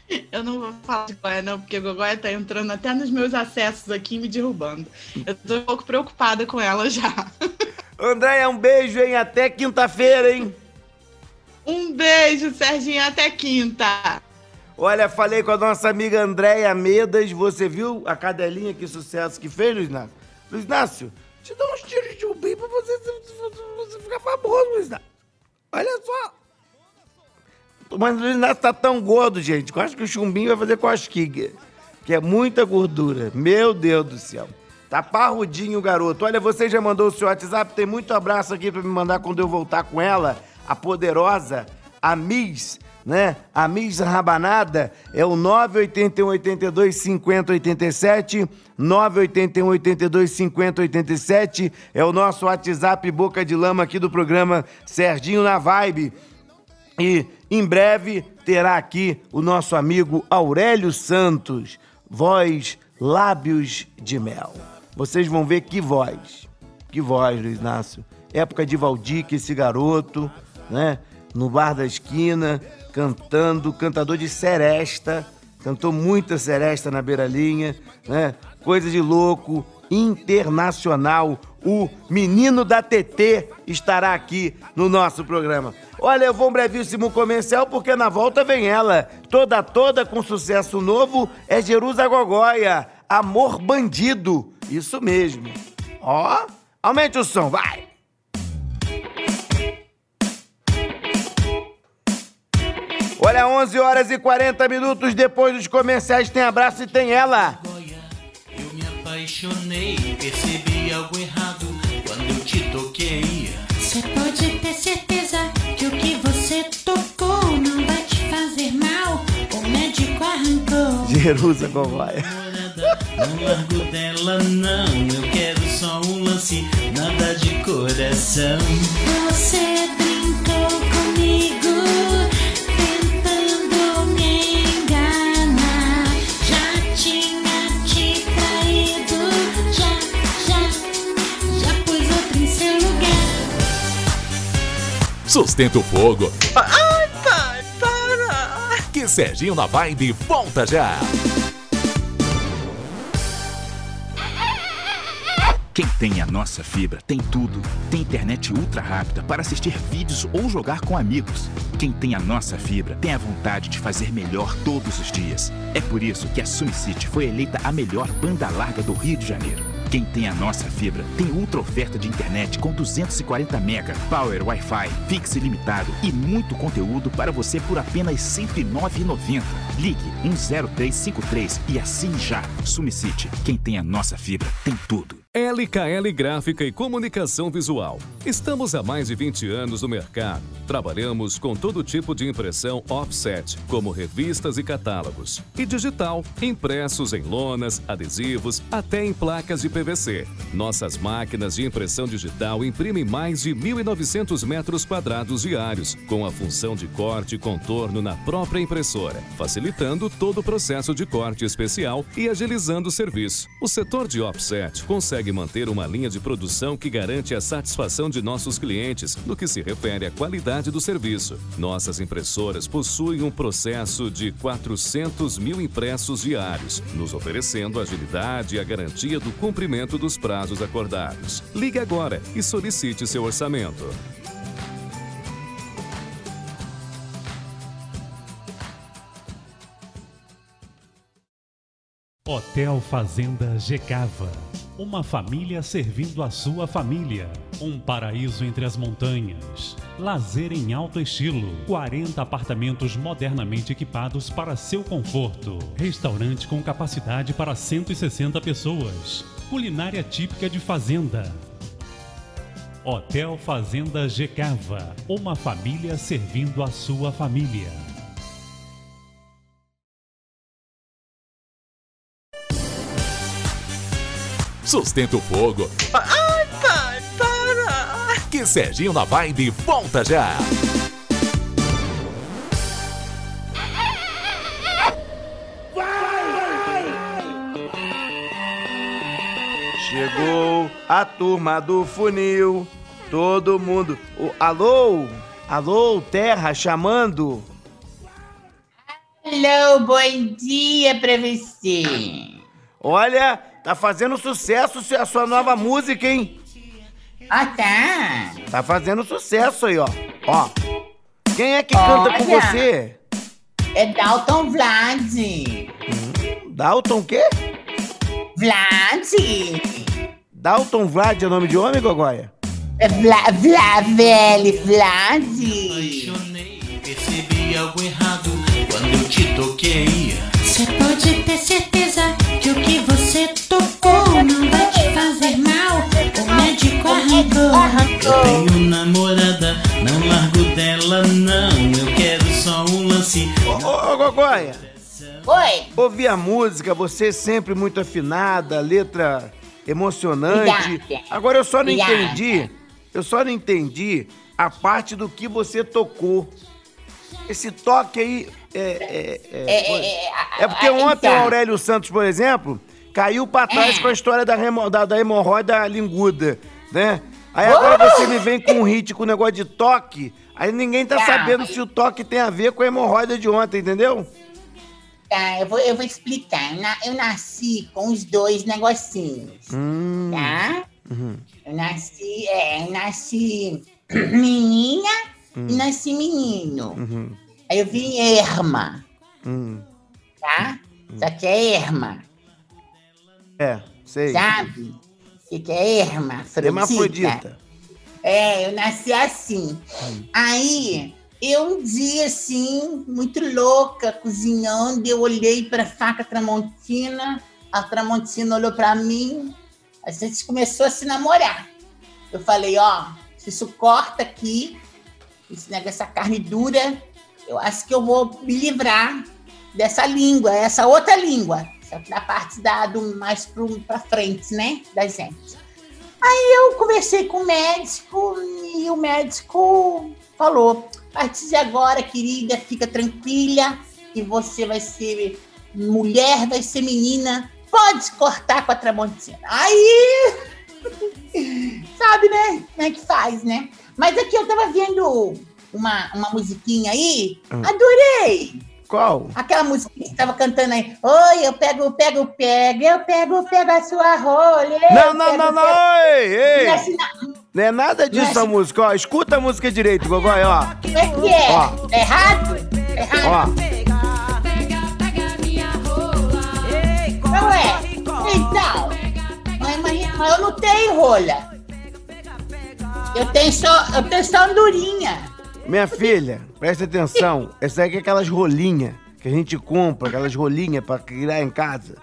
Eu não vou falar de Goiás, não, porque Gogoia tá entrando até nos meus acessos aqui e me derrubando. Eu tô um pouco preocupada com ela já. Andréia, um beijo, hein? Até quinta-feira, hein? Um beijo, Serginho, até quinta. Olha, falei com a nossa amiga Andréia Medas. Você viu a cadelinha que sucesso que fez, Luiz Inácio? Luiz Inácio, te dá uns tiros de chumbinho pra você, você ficar famoso, Luiz Inácio. Olha só. Mas o Inácio tá tão gordo, gente, eu acho que o chumbinho vai fazer cosquinha. Que é muita gordura. Meu Deus do céu. Tá parrudinho o garoto. Olha, você já mandou o seu WhatsApp. Tem muito abraço aqui pra me mandar quando eu voltar com ela. A poderosa, a Miss, né? A Miss Rabanada é o 981 82 50 87. 981 82 50 87 é o nosso WhatsApp Boca de Lama aqui do programa Serginho na Vibe. E em breve terá aqui o nosso amigo Aurélio Santos, voz Lábios de Mel. Vocês vão ver que voz. Que voz, Luiz Inácio. Época de Valdir, esse garoto, né? no bar da esquina, cantando, cantador de seresta, cantou muita seresta na beira-linha, né? Coisa de louco, internacional. O menino da TT estará aqui no nosso programa. Olha, eu vou um brevíssimo comercial porque na volta vem ela, toda toda com sucesso novo, é Jerusa Gogóia, Amor Bandido. Isso mesmo. Ó, aumente o som, vai. Olha, 11 horas e 40 minutos depois dos comerciais tem abraço e tem ela. Apaixonei, percebi algo errado quando eu te toquei. Você pode ter certeza que o que você tocou não vai te fazer mal. O médico arrancou. Jerusa Gogóia. Não largo dela, não. Eu quero só um lance, nada de coração. Você brincou comigo, Sustenta o fogo, Ai, pai, para! que Serginho na Vibe volta já. Quem tem a nossa fibra tem tudo. Tem internet ultra rápida para assistir vídeos ou jogar com amigos. Quem tem a nossa fibra tem a vontade de fazer melhor todos os dias. É por isso que a SumCity foi eleita a melhor banda larga do Rio de Janeiro. Quem tem a nossa fibra tem ultra oferta de internet com 240 mega, power Wi-Fi, fixe ilimitado e muito conteúdo para você por apenas R$ 109,90. Ligue 10353 e assine já. SumCity, quem tem a nossa fibra tem tudo. LKL Gráfica e Comunicação Visual. Estamos há mais de 20 anos no mercado. Trabalhamos com todo tipo de impressão offset, como revistas e catálogos, e digital, impressos em lonas, adesivos, até em placas de PVC. Nossas máquinas de impressão digital imprimem mais de 1.900 metros quadrados diários, com a função de corte e contorno na própria impressora, facilitando todo o processo de corte especial e agilizando o serviço. O setor de offset consegue manter uma linha de produção que garante a satisfação de nossos clientes no que se refere à qualidade do serviço. Nossas impressoras possuem um processo de 400 mil impressos diários, nos oferecendo agilidade e a garantia do cumprimento dos prazos acordados. Ligue agora e solicite seu orçamento. Hotel Fazenda Gecava. Uma família servindo a sua família. Um paraíso entre as montanhas. Lazer em alto estilo. 40 apartamentos modernamente equipados para seu conforto. Restaurante com capacidade para 160 pessoas. Culinária típica de fazenda. Hotel Fazenda Gecava. Uma família servindo a sua família. Sustenta o fogo, Ai, pai, para! que Serginho na Vibe volta já. Chegou a turma do funil. Todo mundo. O, alô? Alô, terra chamando? Alô, bom dia pra você. Olha, tá fazendo sucesso a sua nova música, hein? Ah, tá. Tá fazendo sucesso aí, ó. Ó. Quem é que canta com Olha. você? É Dalton Vlad. Dalton o quê? Vlad. Dalton Vlad é nome de homem, Gogóia? É Vla, Vla, velho, Vlad. Percebi algo errado quando eu te toquei. Você pode ter certeza que o que você tocou não vai te fazer mal. O médico arrancou. Eu tenho namorada, não largo dela, não. Eu quero só um lance. Ô, ô Gogóia. Oi. Ouvi a música, você sempre muito afinada, letra emocionante. Obrigada. Agora eu só não Obrigada. entendi. Eu só não entendi a parte do que você tocou. Esse toque aí é. É, é, é porque ah, ontem então. o Aurélio Santos, por exemplo, caiu pra trás É. com a história da, remo, da, da hemorroida linguda, né? Aí agora você me vem com um hit com o negócio de toque, aí ninguém tá Tá. sabendo se o toque tem a ver com a hemorroida de ontem, entendeu? Tá, eu vou, eu vou explicar. Eu, na- eu nasci com os dois negocinhos, Hum. tá? Uhum. Eu nasci, é, eu nasci menina Hum. e nasci menino. Uhum. Aí eu vim erma, Hum. tá? Só que é erma, É, sei. sabe? O que, que é erma? Afrodita. Hermafrodita. É, eu nasci assim. Aí, eu um dia, assim, muito louca, cozinhando, eu olhei pra faca Tramontina, a Tramontina olhou pra mim, a gente começou a se namorar. Eu falei, ó, se isso corta aqui, esse negócio, essa carne dura, eu acho que eu vou me livrar dessa língua, essa outra língua, da parte da, do, mais pro, pra frente, né, da gente. Aí eu conversei com o médico e o médico falou: a partir de agora, querida, fica tranquila, que você vai ser mulher, vai ser menina, pode cortar com a Tramontina. Aí, sabe, né? Como é que faz, né? Mas aqui eu tava vendo uma, uma musiquinha aí, Hum. adorei! Qual? Aquela música que você tava cantando aí. Oi, eu pego, pego, pego, eu pego, pego a sua rolha. Não, não, pego, não, não, pego. ei, ei. Não é assim, não. Não é nada disso é a música, ó. Escuta a música direito, Gogói, ó. Como é que é? Ó. É errado? É errado? Ó. Não é? Então. Mas- mas eu não tenho rolha. Eu tenho só, eu tenho só andorinha. Minha filha, presta atenção. Essa aqui é aquelas rolinhas que a gente compra, aquelas rolinhas pra criar em casa.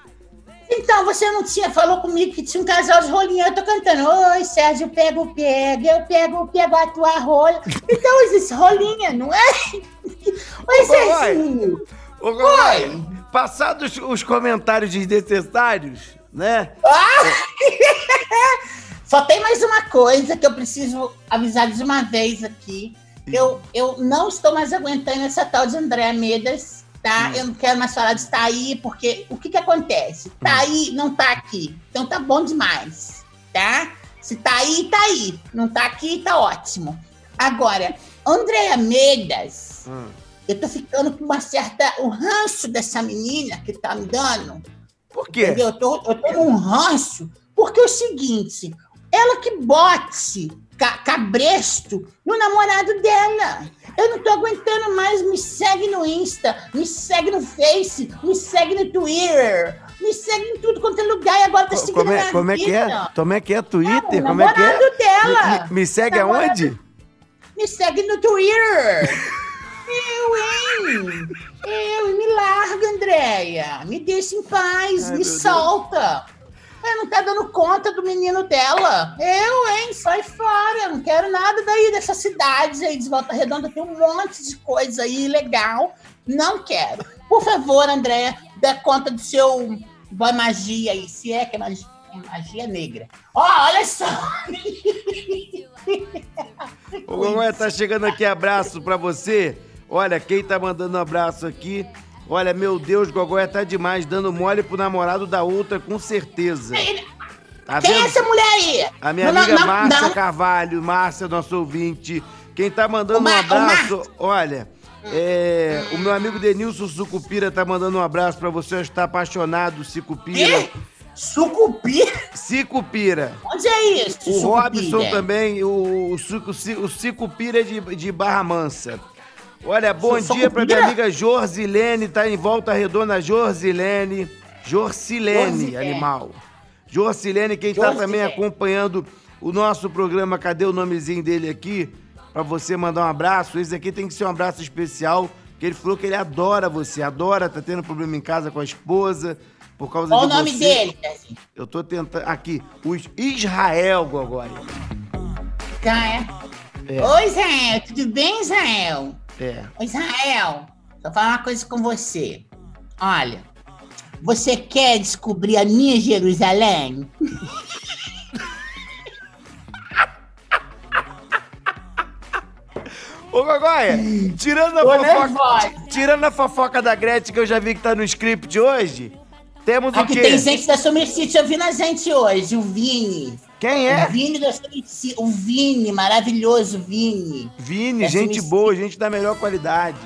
Então, você não tinha, falou comigo que tinha um casal de rolinha. Eu tô cantando, oi, Sérgio, pego, pego, eu pego, pego a tua rolha. Então, existe rolinha, não é? Oi, Ô, Serginho. Ô, Gogói, passados os comentários desnecessários, né? Só tem mais uma coisa que eu preciso avisar de uma vez aqui. Eu, eu não estou mais aguentando essa tal de Andréa Medas, tá? Eu não quero mais falar de Taí, porque o que que acontece? Taí não tá aqui. Então tá bom demais, tá? Se tá aí, tá aí. Não tá aqui, tá ótimo. Agora, Andréa Medas, eu tô ficando com uma certa. O ranço dessa menina que tá me dando. Por quê? Entendeu? Eu tô, eu tô num ranço, porque é o seguinte: ela que bote ca- cabresto no namorado dela. Eu não tô aguentando mais. Me segue no Insta, me segue no Face, me segue no Twitter, me segue em tudo quanto é lugar. E agora tá seguindo Como é, minha como é que é? Como é que é? Twitter? Não, o como é que é? namorado dela. Me, me- segue Namorado- aonde? Me segue no Twitter. Eu, hein? Eu, me larga, Andréia. Me deixa em paz, Ai, me meu Deus. Ela não tá dando conta do menino dela. Eu, hein? Sai fora. Eu não quero nada daí dessa cidade aí de Volta Redonda. Tem um monte de coisa aí legal. Não quero. Por favor, Andréia, dê conta do seu boy magia aí. Se é que é magia, é magia negra. Ó, olha só. Ô, Gogói, tá chegando aqui abraço pra você. Olha, quem tá mandando um abraço aqui. Olha, meu Deus, Gogóia tá demais, dando mole pro namorado da outra, com certeza. Tá Quem é essa mulher aí? A minha Não, amiga não, Márcia não. Carvalho, Márcia, nosso ouvinte. Quem tá mandando um Mar- ô, abraço, olha, é, o meu amigo Denilson Sucupira tá mandando um abraço pra você, está apaixonado, Sicupira. Quê? Sucupira? Sicupira. Onde é isso? O Sucupira? Robson também, o, o, Suco- o Sicupira de, de Barra Mansa. Olha, bom dia pra minha amiga Jorzilene, tá em volta redonda, Jorzilene. Jorcilene, Jorzilene. animal. Jorcilene, quem tá Jorzilene. também acompanhando o nosso programa, cadê o nomezinho dele aqui? Pra você mandar um abraço. Esse aqui tem que ser um abraço especial, porque ele falou que ele adora você, adora, tá tendo problema em casa com a esposa, por causa Qual o de nome você. dele? Eu tô tentando. Aqui, o Israel Gogói. Tá, é? É. Oi, Israel, tudo bem, Israel? É. Ô, Israel, vou falar uma coisa com você. Olha, você quer descobrir a minha Jerusalém? Ô, Gogóia, tirando a, fofoca, tirando a fofoca da Gretchen que eu já vi que tá no script hoje, Temos o Aqui quê? tem gente da Sumicity ouvindo a gente hoje, o Vini. Quem é? O Vini da Sumicity, o Vini, maravilhoso Vini. Vini, Da gente Sumicity. boa, gente da melhor qualidade.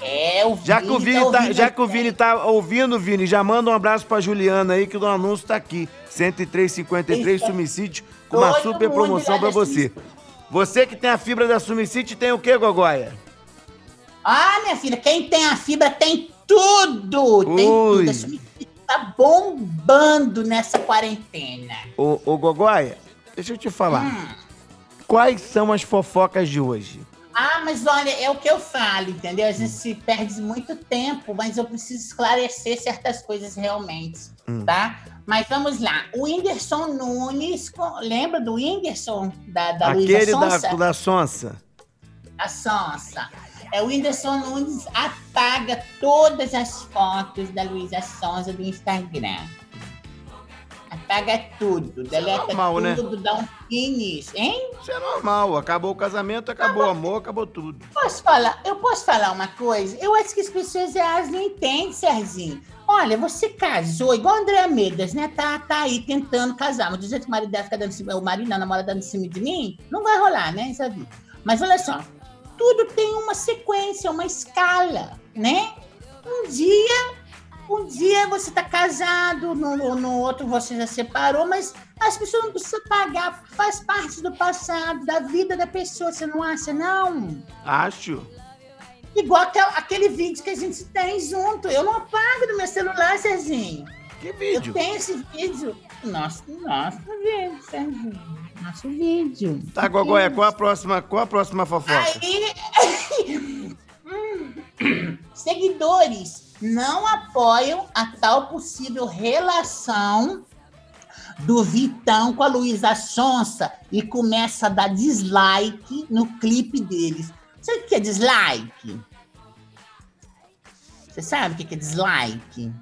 É, o Já que o Vini, tá, ouvindo já que o Vini tá ouvindo, Vini, já manda um abraço pra Juliana aí, que o anúncio tá aqui. 103,53 Isso. Sumicity, com uma super promoção da você. Você que tem a fibra da Sumicity tem o quê, Gogoia? Ah, minha filha, quem tem a fibra tem tudo. Tem Ui. tudo. A Sumicity tá bombando nessa quarentena. Ô, ô Gogoia, deixa eu te falar. Hum. Quais são as fofocas de hoje? Ah, mas olha, é o que eu falo, entendeu? Às vezes se perde muito tempo, mas eu preciso esclarecer certas coisas realmente, Hum. tá? Mas vamos lá. O Whindersson Nunes, lembra do Whindersson? Da, da Aquele da, da Sonsa. A Sonsa. É, o Whindersson Nunes apaga todas as fotos da Luísa Sonsa do Instagram. Apaga tudo, deleta normal, né? tudo, dá um finish, hein? Isso é normal. Acabou o casamento, acabou o amor, acabou tudo. Posso falar? Eu posso falar uma coisa? Eu acho que as pessoas elas não entendem, Serginho. Olha, você casou, igual a Andréa Medas, né? Tá, tá aí tentando casar. Mas do jeito que o marido dela fica dando em cima, o marido a namorada dando em cima de mim, não vai rolar, né? Mas olha só, tudo tem uma sequência, uma escala, né? Um dia, um dia você tá casado, no, no outro você já separou, mas as pessoas não precisam pagar, faz parte do passado, da vida da pessoa, você não acha, não? Acho. Igual aquel- aquele vídeo que a gente tem junto. Eu não apago do meu celular, Serginho. Que vídeo? Eu tenho esse vídeo. Nosso, nosso vídeo, Serginho. Nosso vídeo. Tá, Gogoia, qual a próxima, qual a próxima fofoca? Aí. Hum. Seguidores não apoiam a tal possível relação do Vitão com a Luísa Sonsa e começa a dar dislike no clipe deles. Sabe o que é dislike? Você sabe o que é dislike?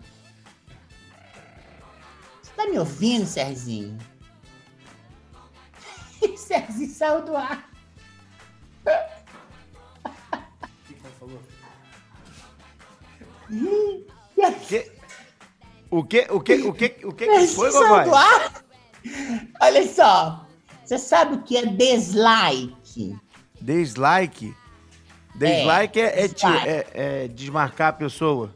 Você tá me ouvindo, Serginho? Serginho saiu do ar. Que- O que, o que, o que, o que, que Serginho foi, ar. Olha só. Você sabe o que é dislike? Dislike? Dislike é, é, é- é desmarcar a pessoa.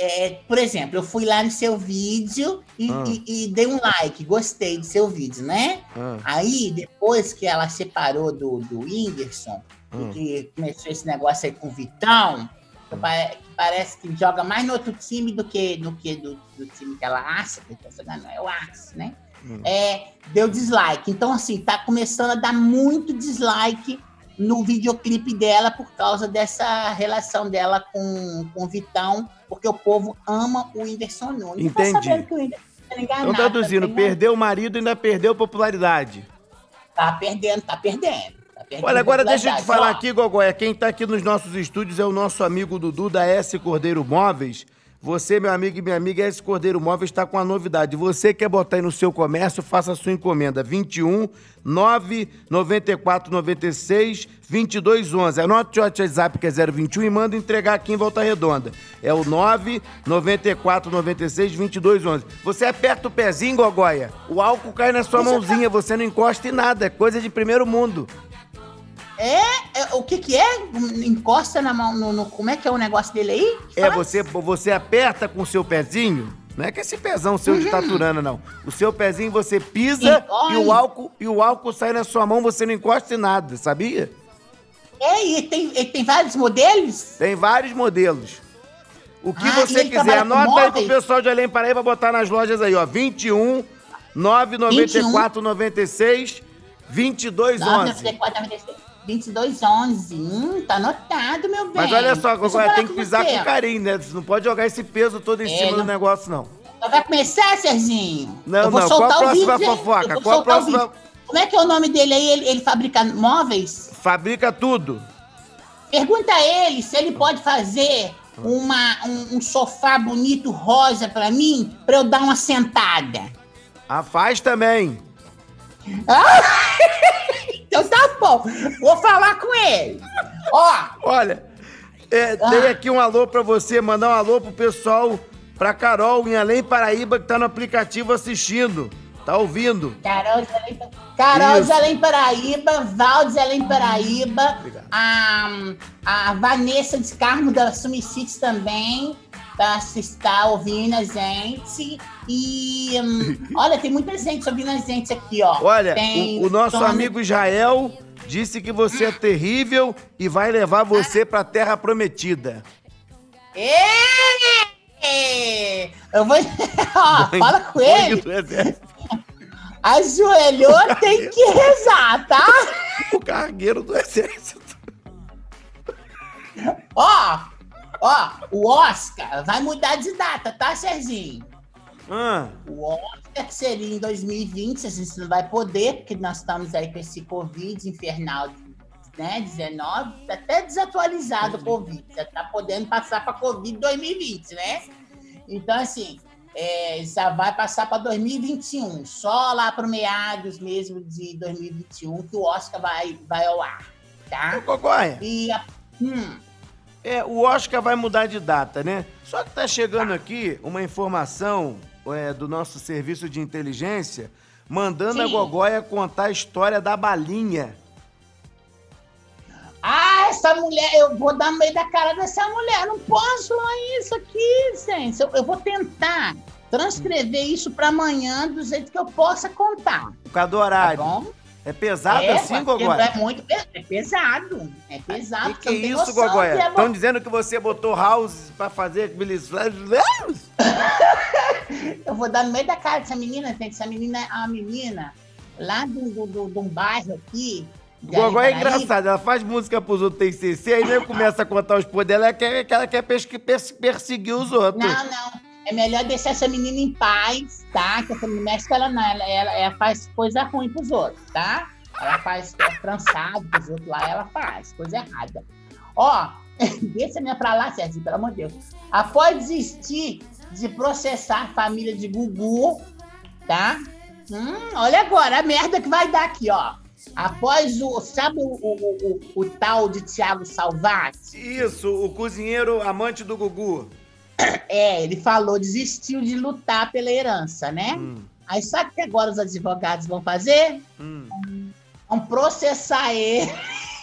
É, por exemplo, eu fui lá no seu vídeo e, Ah. e- e dei um like, gostei do seu vídeo, né? Ah. Aí, depois que ela separou do, do Whindersson, Ah. que começou esse negócio aí com o Vitão, que que parece que joga mais no outro time do que, do, que do, do time que ela acha, que tá jogando, é o Axe, né? Hum. É, deu dislike. Então, assim, tá começando a dar muito dislike no videoclipe dela por causa dessa relação dela com, com o Vitão, porque o povo ama o Whindersson Nunes. Tá Entendi. enganado, Então, traduzindo, tá perdeu o marido e ainda perdeu popularidade. Tá perdendo, tá perdendo. Tá perdendo Olha, agora deixa eu te falar aqui, Gogoia. Quem tá aqui nos nossos estúdios é o nosso amigo Dudu da S Cordeiro Móveis. Você, meu amigo e minha amiga, S Cordeiro Móveis está com a novidade. Você quer botar aí no seu comércio, faça a sua encomenda. 21 994 96 2211. Anote o WhatsApp que é 021 e manda entregar aqui em Volta Redonda. É o 994 96 2211. Você aperta o pezinho, Gogoia, o álcool cai na sua mãozinha, você não encosta em nada. É coisa de primeiro mundo. É, é, o que que é? Encosta na mão, no, no- como é que é o negócio dele aí? É, você, você aperta com o seu pezinho. Não é que esse pezão seu de taturana, não. O seu pezinho você pisa E- e, o álcool e o álcool sai na sua mão, você não encosta em nada, sabia? É, e tem, e tem vários modelos? Tem vários modelos. O que Ah, você quiser, anota aí pro pessoal de Além Paraíba botar nas lojas aí, ó. 21 994 96 22 11. 994, 96, 2211. Hum, tá anotado, meu bem. Mas olha só, tem que pisar você. com carinho, né? Você não pode jogar esse peso todo em É, cima do não- negócio, não. Então Vai começar, Serginho? Não, não. Qual a o próxima vídeo, fofoca? Qual a próxima-. Como é que é o nome dele aí? Ele, ele fabrica móveis? Fabrica tudo. Pergunta a ele se ele pode fazer uma, um, um sofá bonito rosa pra mim, pra eu dar uma sentada. Ah, faz também. Ah! então tá bom. Vou falar com ele. Ó. Olha, é, Ah. dei aqui um alô pra você, mandar um alô pro pessoal pra Carol em Além Paraíba, que tá no aplicativo assistindo. Tá ouvindo? Carol de Além, Carol de. Além Paraíba, Val de Além Paraíba, a, a Vanessa de Carmo da Sumicites também, tá, está ouvindo a gente. E hum, olha, tem muita gente ouvindo a gente aqui, ó. Olha, Tem o, o nosso Tony- amigo Israel disse que você é terrível e vai levar você pra Terra Prometida. Ê! Eu vou. Ó, fala com ele. Ajoelhou, tem que rezar, tá? O cargueiro do exército. Ó, ó, o Oscar vai mudar de data, tá, Serginho? Ah, O Oscar seria em 2020, a gente não vai poder, porque nós estamos aí com esse Covid infernal, né, 19, tá até desatualizado o Covid, já tá podendo passar para Covid 2020, né? Então, assim, é, já vai passar para 2021, só lá para meados mesmo de 2021 que o Oscar vai, vai ao ar, tá? Gogóia. E a, hum, É, o Oscar vai mudar de data, né? Só que tá chegando aqui uma informação é, do nosso serviço de inteligência mandando a Sim. Gogóia contar a história da balinha. Ah, essa mulher, eu vou dar no meio da cara dessa mulher. Não posso falar isso aqui, gente. Eu, eu vou tentar transcrever isso para amanhã do jeito que eu possa contar. Por causa do horário. Tá bom? É pesado é, assim, Gogóia? É muito é pesado. É pesado. Que você não tem isso, que é Estão bom. dizendo que você botou house pra fazer aqueles... Eu vou dar no meio da cara dessa menina, gente. Essa menina é uma menina lá do, do, do- de um bairro aqui. de Gogóia é Paraíba. engraçado, ela faz música pros outros, tem CC, aí nego começa a contar os poderes dela, ela quer, que ela quer perseguir os outros. Não, não. É melhor deixar essa menina em paz, tá? Que essa mexe com ela não. Ela, ela, ela faz coisa ruim pros outros, tá? Ela faz é, trançado pros outros lá, ela faz coisa errada. Ó, deixa a minha pra lá, Sérgio, pelo amor de Deus. Após desistir de processar a família de Gugu, tá? Hum, olha agora a merda que vai dar aqui, ó. Após o. Sabe o, o, o, o- tal de Thiago Salvati? Isso, o cozinheiro amante do Gugu. É, ele falou, desistiu de lutar pela herança, né? Aí sabe o que agora os advogados vão fazer? Vão processar ele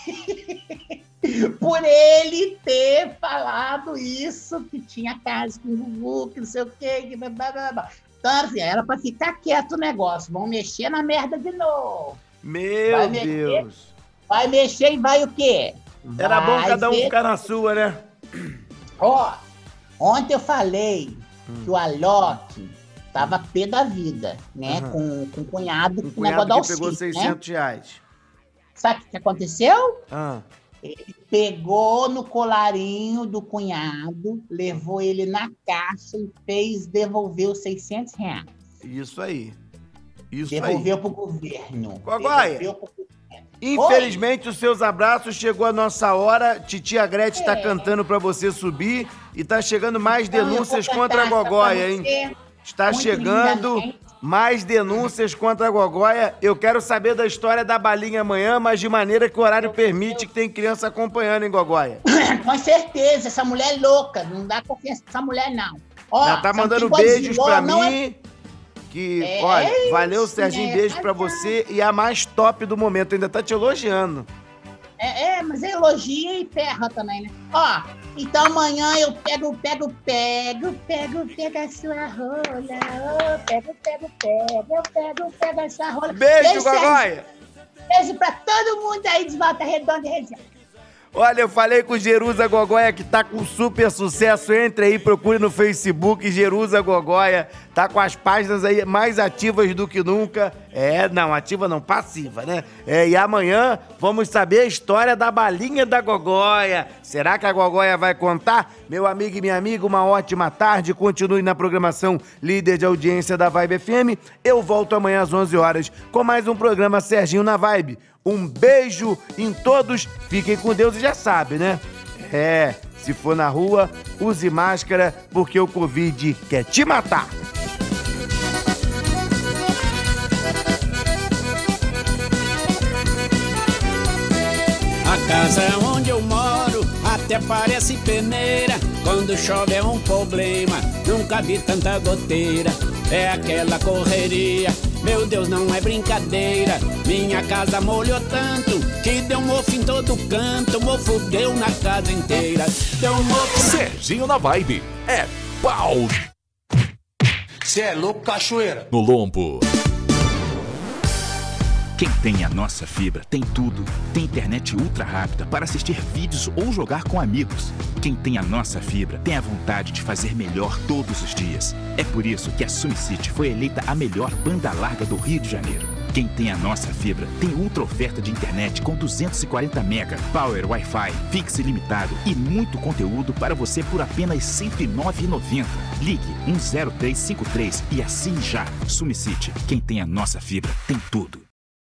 por ele ter falado isso, que tinha casa com o Gugu, que não sei o quê, que blá, blá, blá. Então, assim, era pra ficar quieto o negócio. Vão mexer na merda de novo. Meu Vai mexer? Deus. Vai mexer e vai o quê? Era bom Vai cada um ver- ficar na sua, né? Ó, ontem eu falei que o Alok tava pé da vida, né? Aham. Com, com o cunhado, com Um o negócio do que pegou auxílio, 600 né? reais. Sabe o que aconteceu? Ah, Ele pegou no colarinho do cunhado, levou ele na caixa e fez devolver os 600 reais. isso aí. Isso Devolveu aí. pro governo. Gogóia. Devolveu pro governo. Infelizmente, os seus abraços chegou a nossa hora. Titia Gretchen tá É. cantando pra você subir e tá chegando mais Então, denúncias contra a Gogóia, hein? Está muito chegando mais denúncias contra a Gogóia. Eu quero saber da história da balinha amanhã, mas de maneira que o horário permite que tem criança acompanhando, hein, Gogóia? Com certeza, essa mulher é louca. Não dá confiança essa mulher, não. Ó, Ela tá mandando beijos não é- mim. Que, É olha, isso, valeu, Serginho, né? beijo pra você. E a mais top do momento, ainda tá te elogiando. É, é, mas é elogia e ferra também, né? Ó, então amanhã eu pego, pego, pego, pego, pego a sua rola. Ô, pego, pego, pego, eu pego, pego essa rola. Beijo, Sérgio. Gogóia! Beijo pra todo mundo aí de volta redonda e região. Olha, eu falei com Jerusa Gogóia que tá com super sucesso. Entre aí, procure no Facebook Jerusa Gogóia. Tá com as páginas aí mais ativas do que nunca. É, não, ativa não, passiva, né? É, e amanhã vamos saber a história da balinha da Gogóia. Será que a Gogóia vai contar? Meu amigo e minha amiga, uma ótima tarde. Continue na programação líder de audiência da Vibe FM. Eu volto amanhã às 11 horas com mais um programa Serginho na Vibe. Um beijo em todos. Fiquem com Deus e já sabe, né? É, se for na rua, use máscara porque o Covid quer te matar. A casa onde eu moro, até parece peneira. Quando chove é um problema, nunca vi tanta goteira. É aquela correria, meu Deus, não é brincadeira. Minha casa molhou tanto que deu mofo em todo canto. Mofo deu na casa inteira. Deu mofo. Serginho na Vibe. É pau Cê é louco, cachoeira. no lombo. Quem tem a nossa fibra tem tudo. Tem internet ultra rápida para assistir vídeos ou jogar com amigos. Quem tem a nossa fibra tem a vontade de fazer melhor todos os dias. É por isso que a SumCity foi eleita a melhor banda larga do Rio de Janeiro. Quem tem a nossa fibra tem ultra oferta de internet com 240 mega, power Wi-Fi, fixo ilimitado e muito conteúdo para você por apenas R$ 109,90. Ligue 10353 e assine já. SumCity. Quem tem a nossa fibra tem tudo.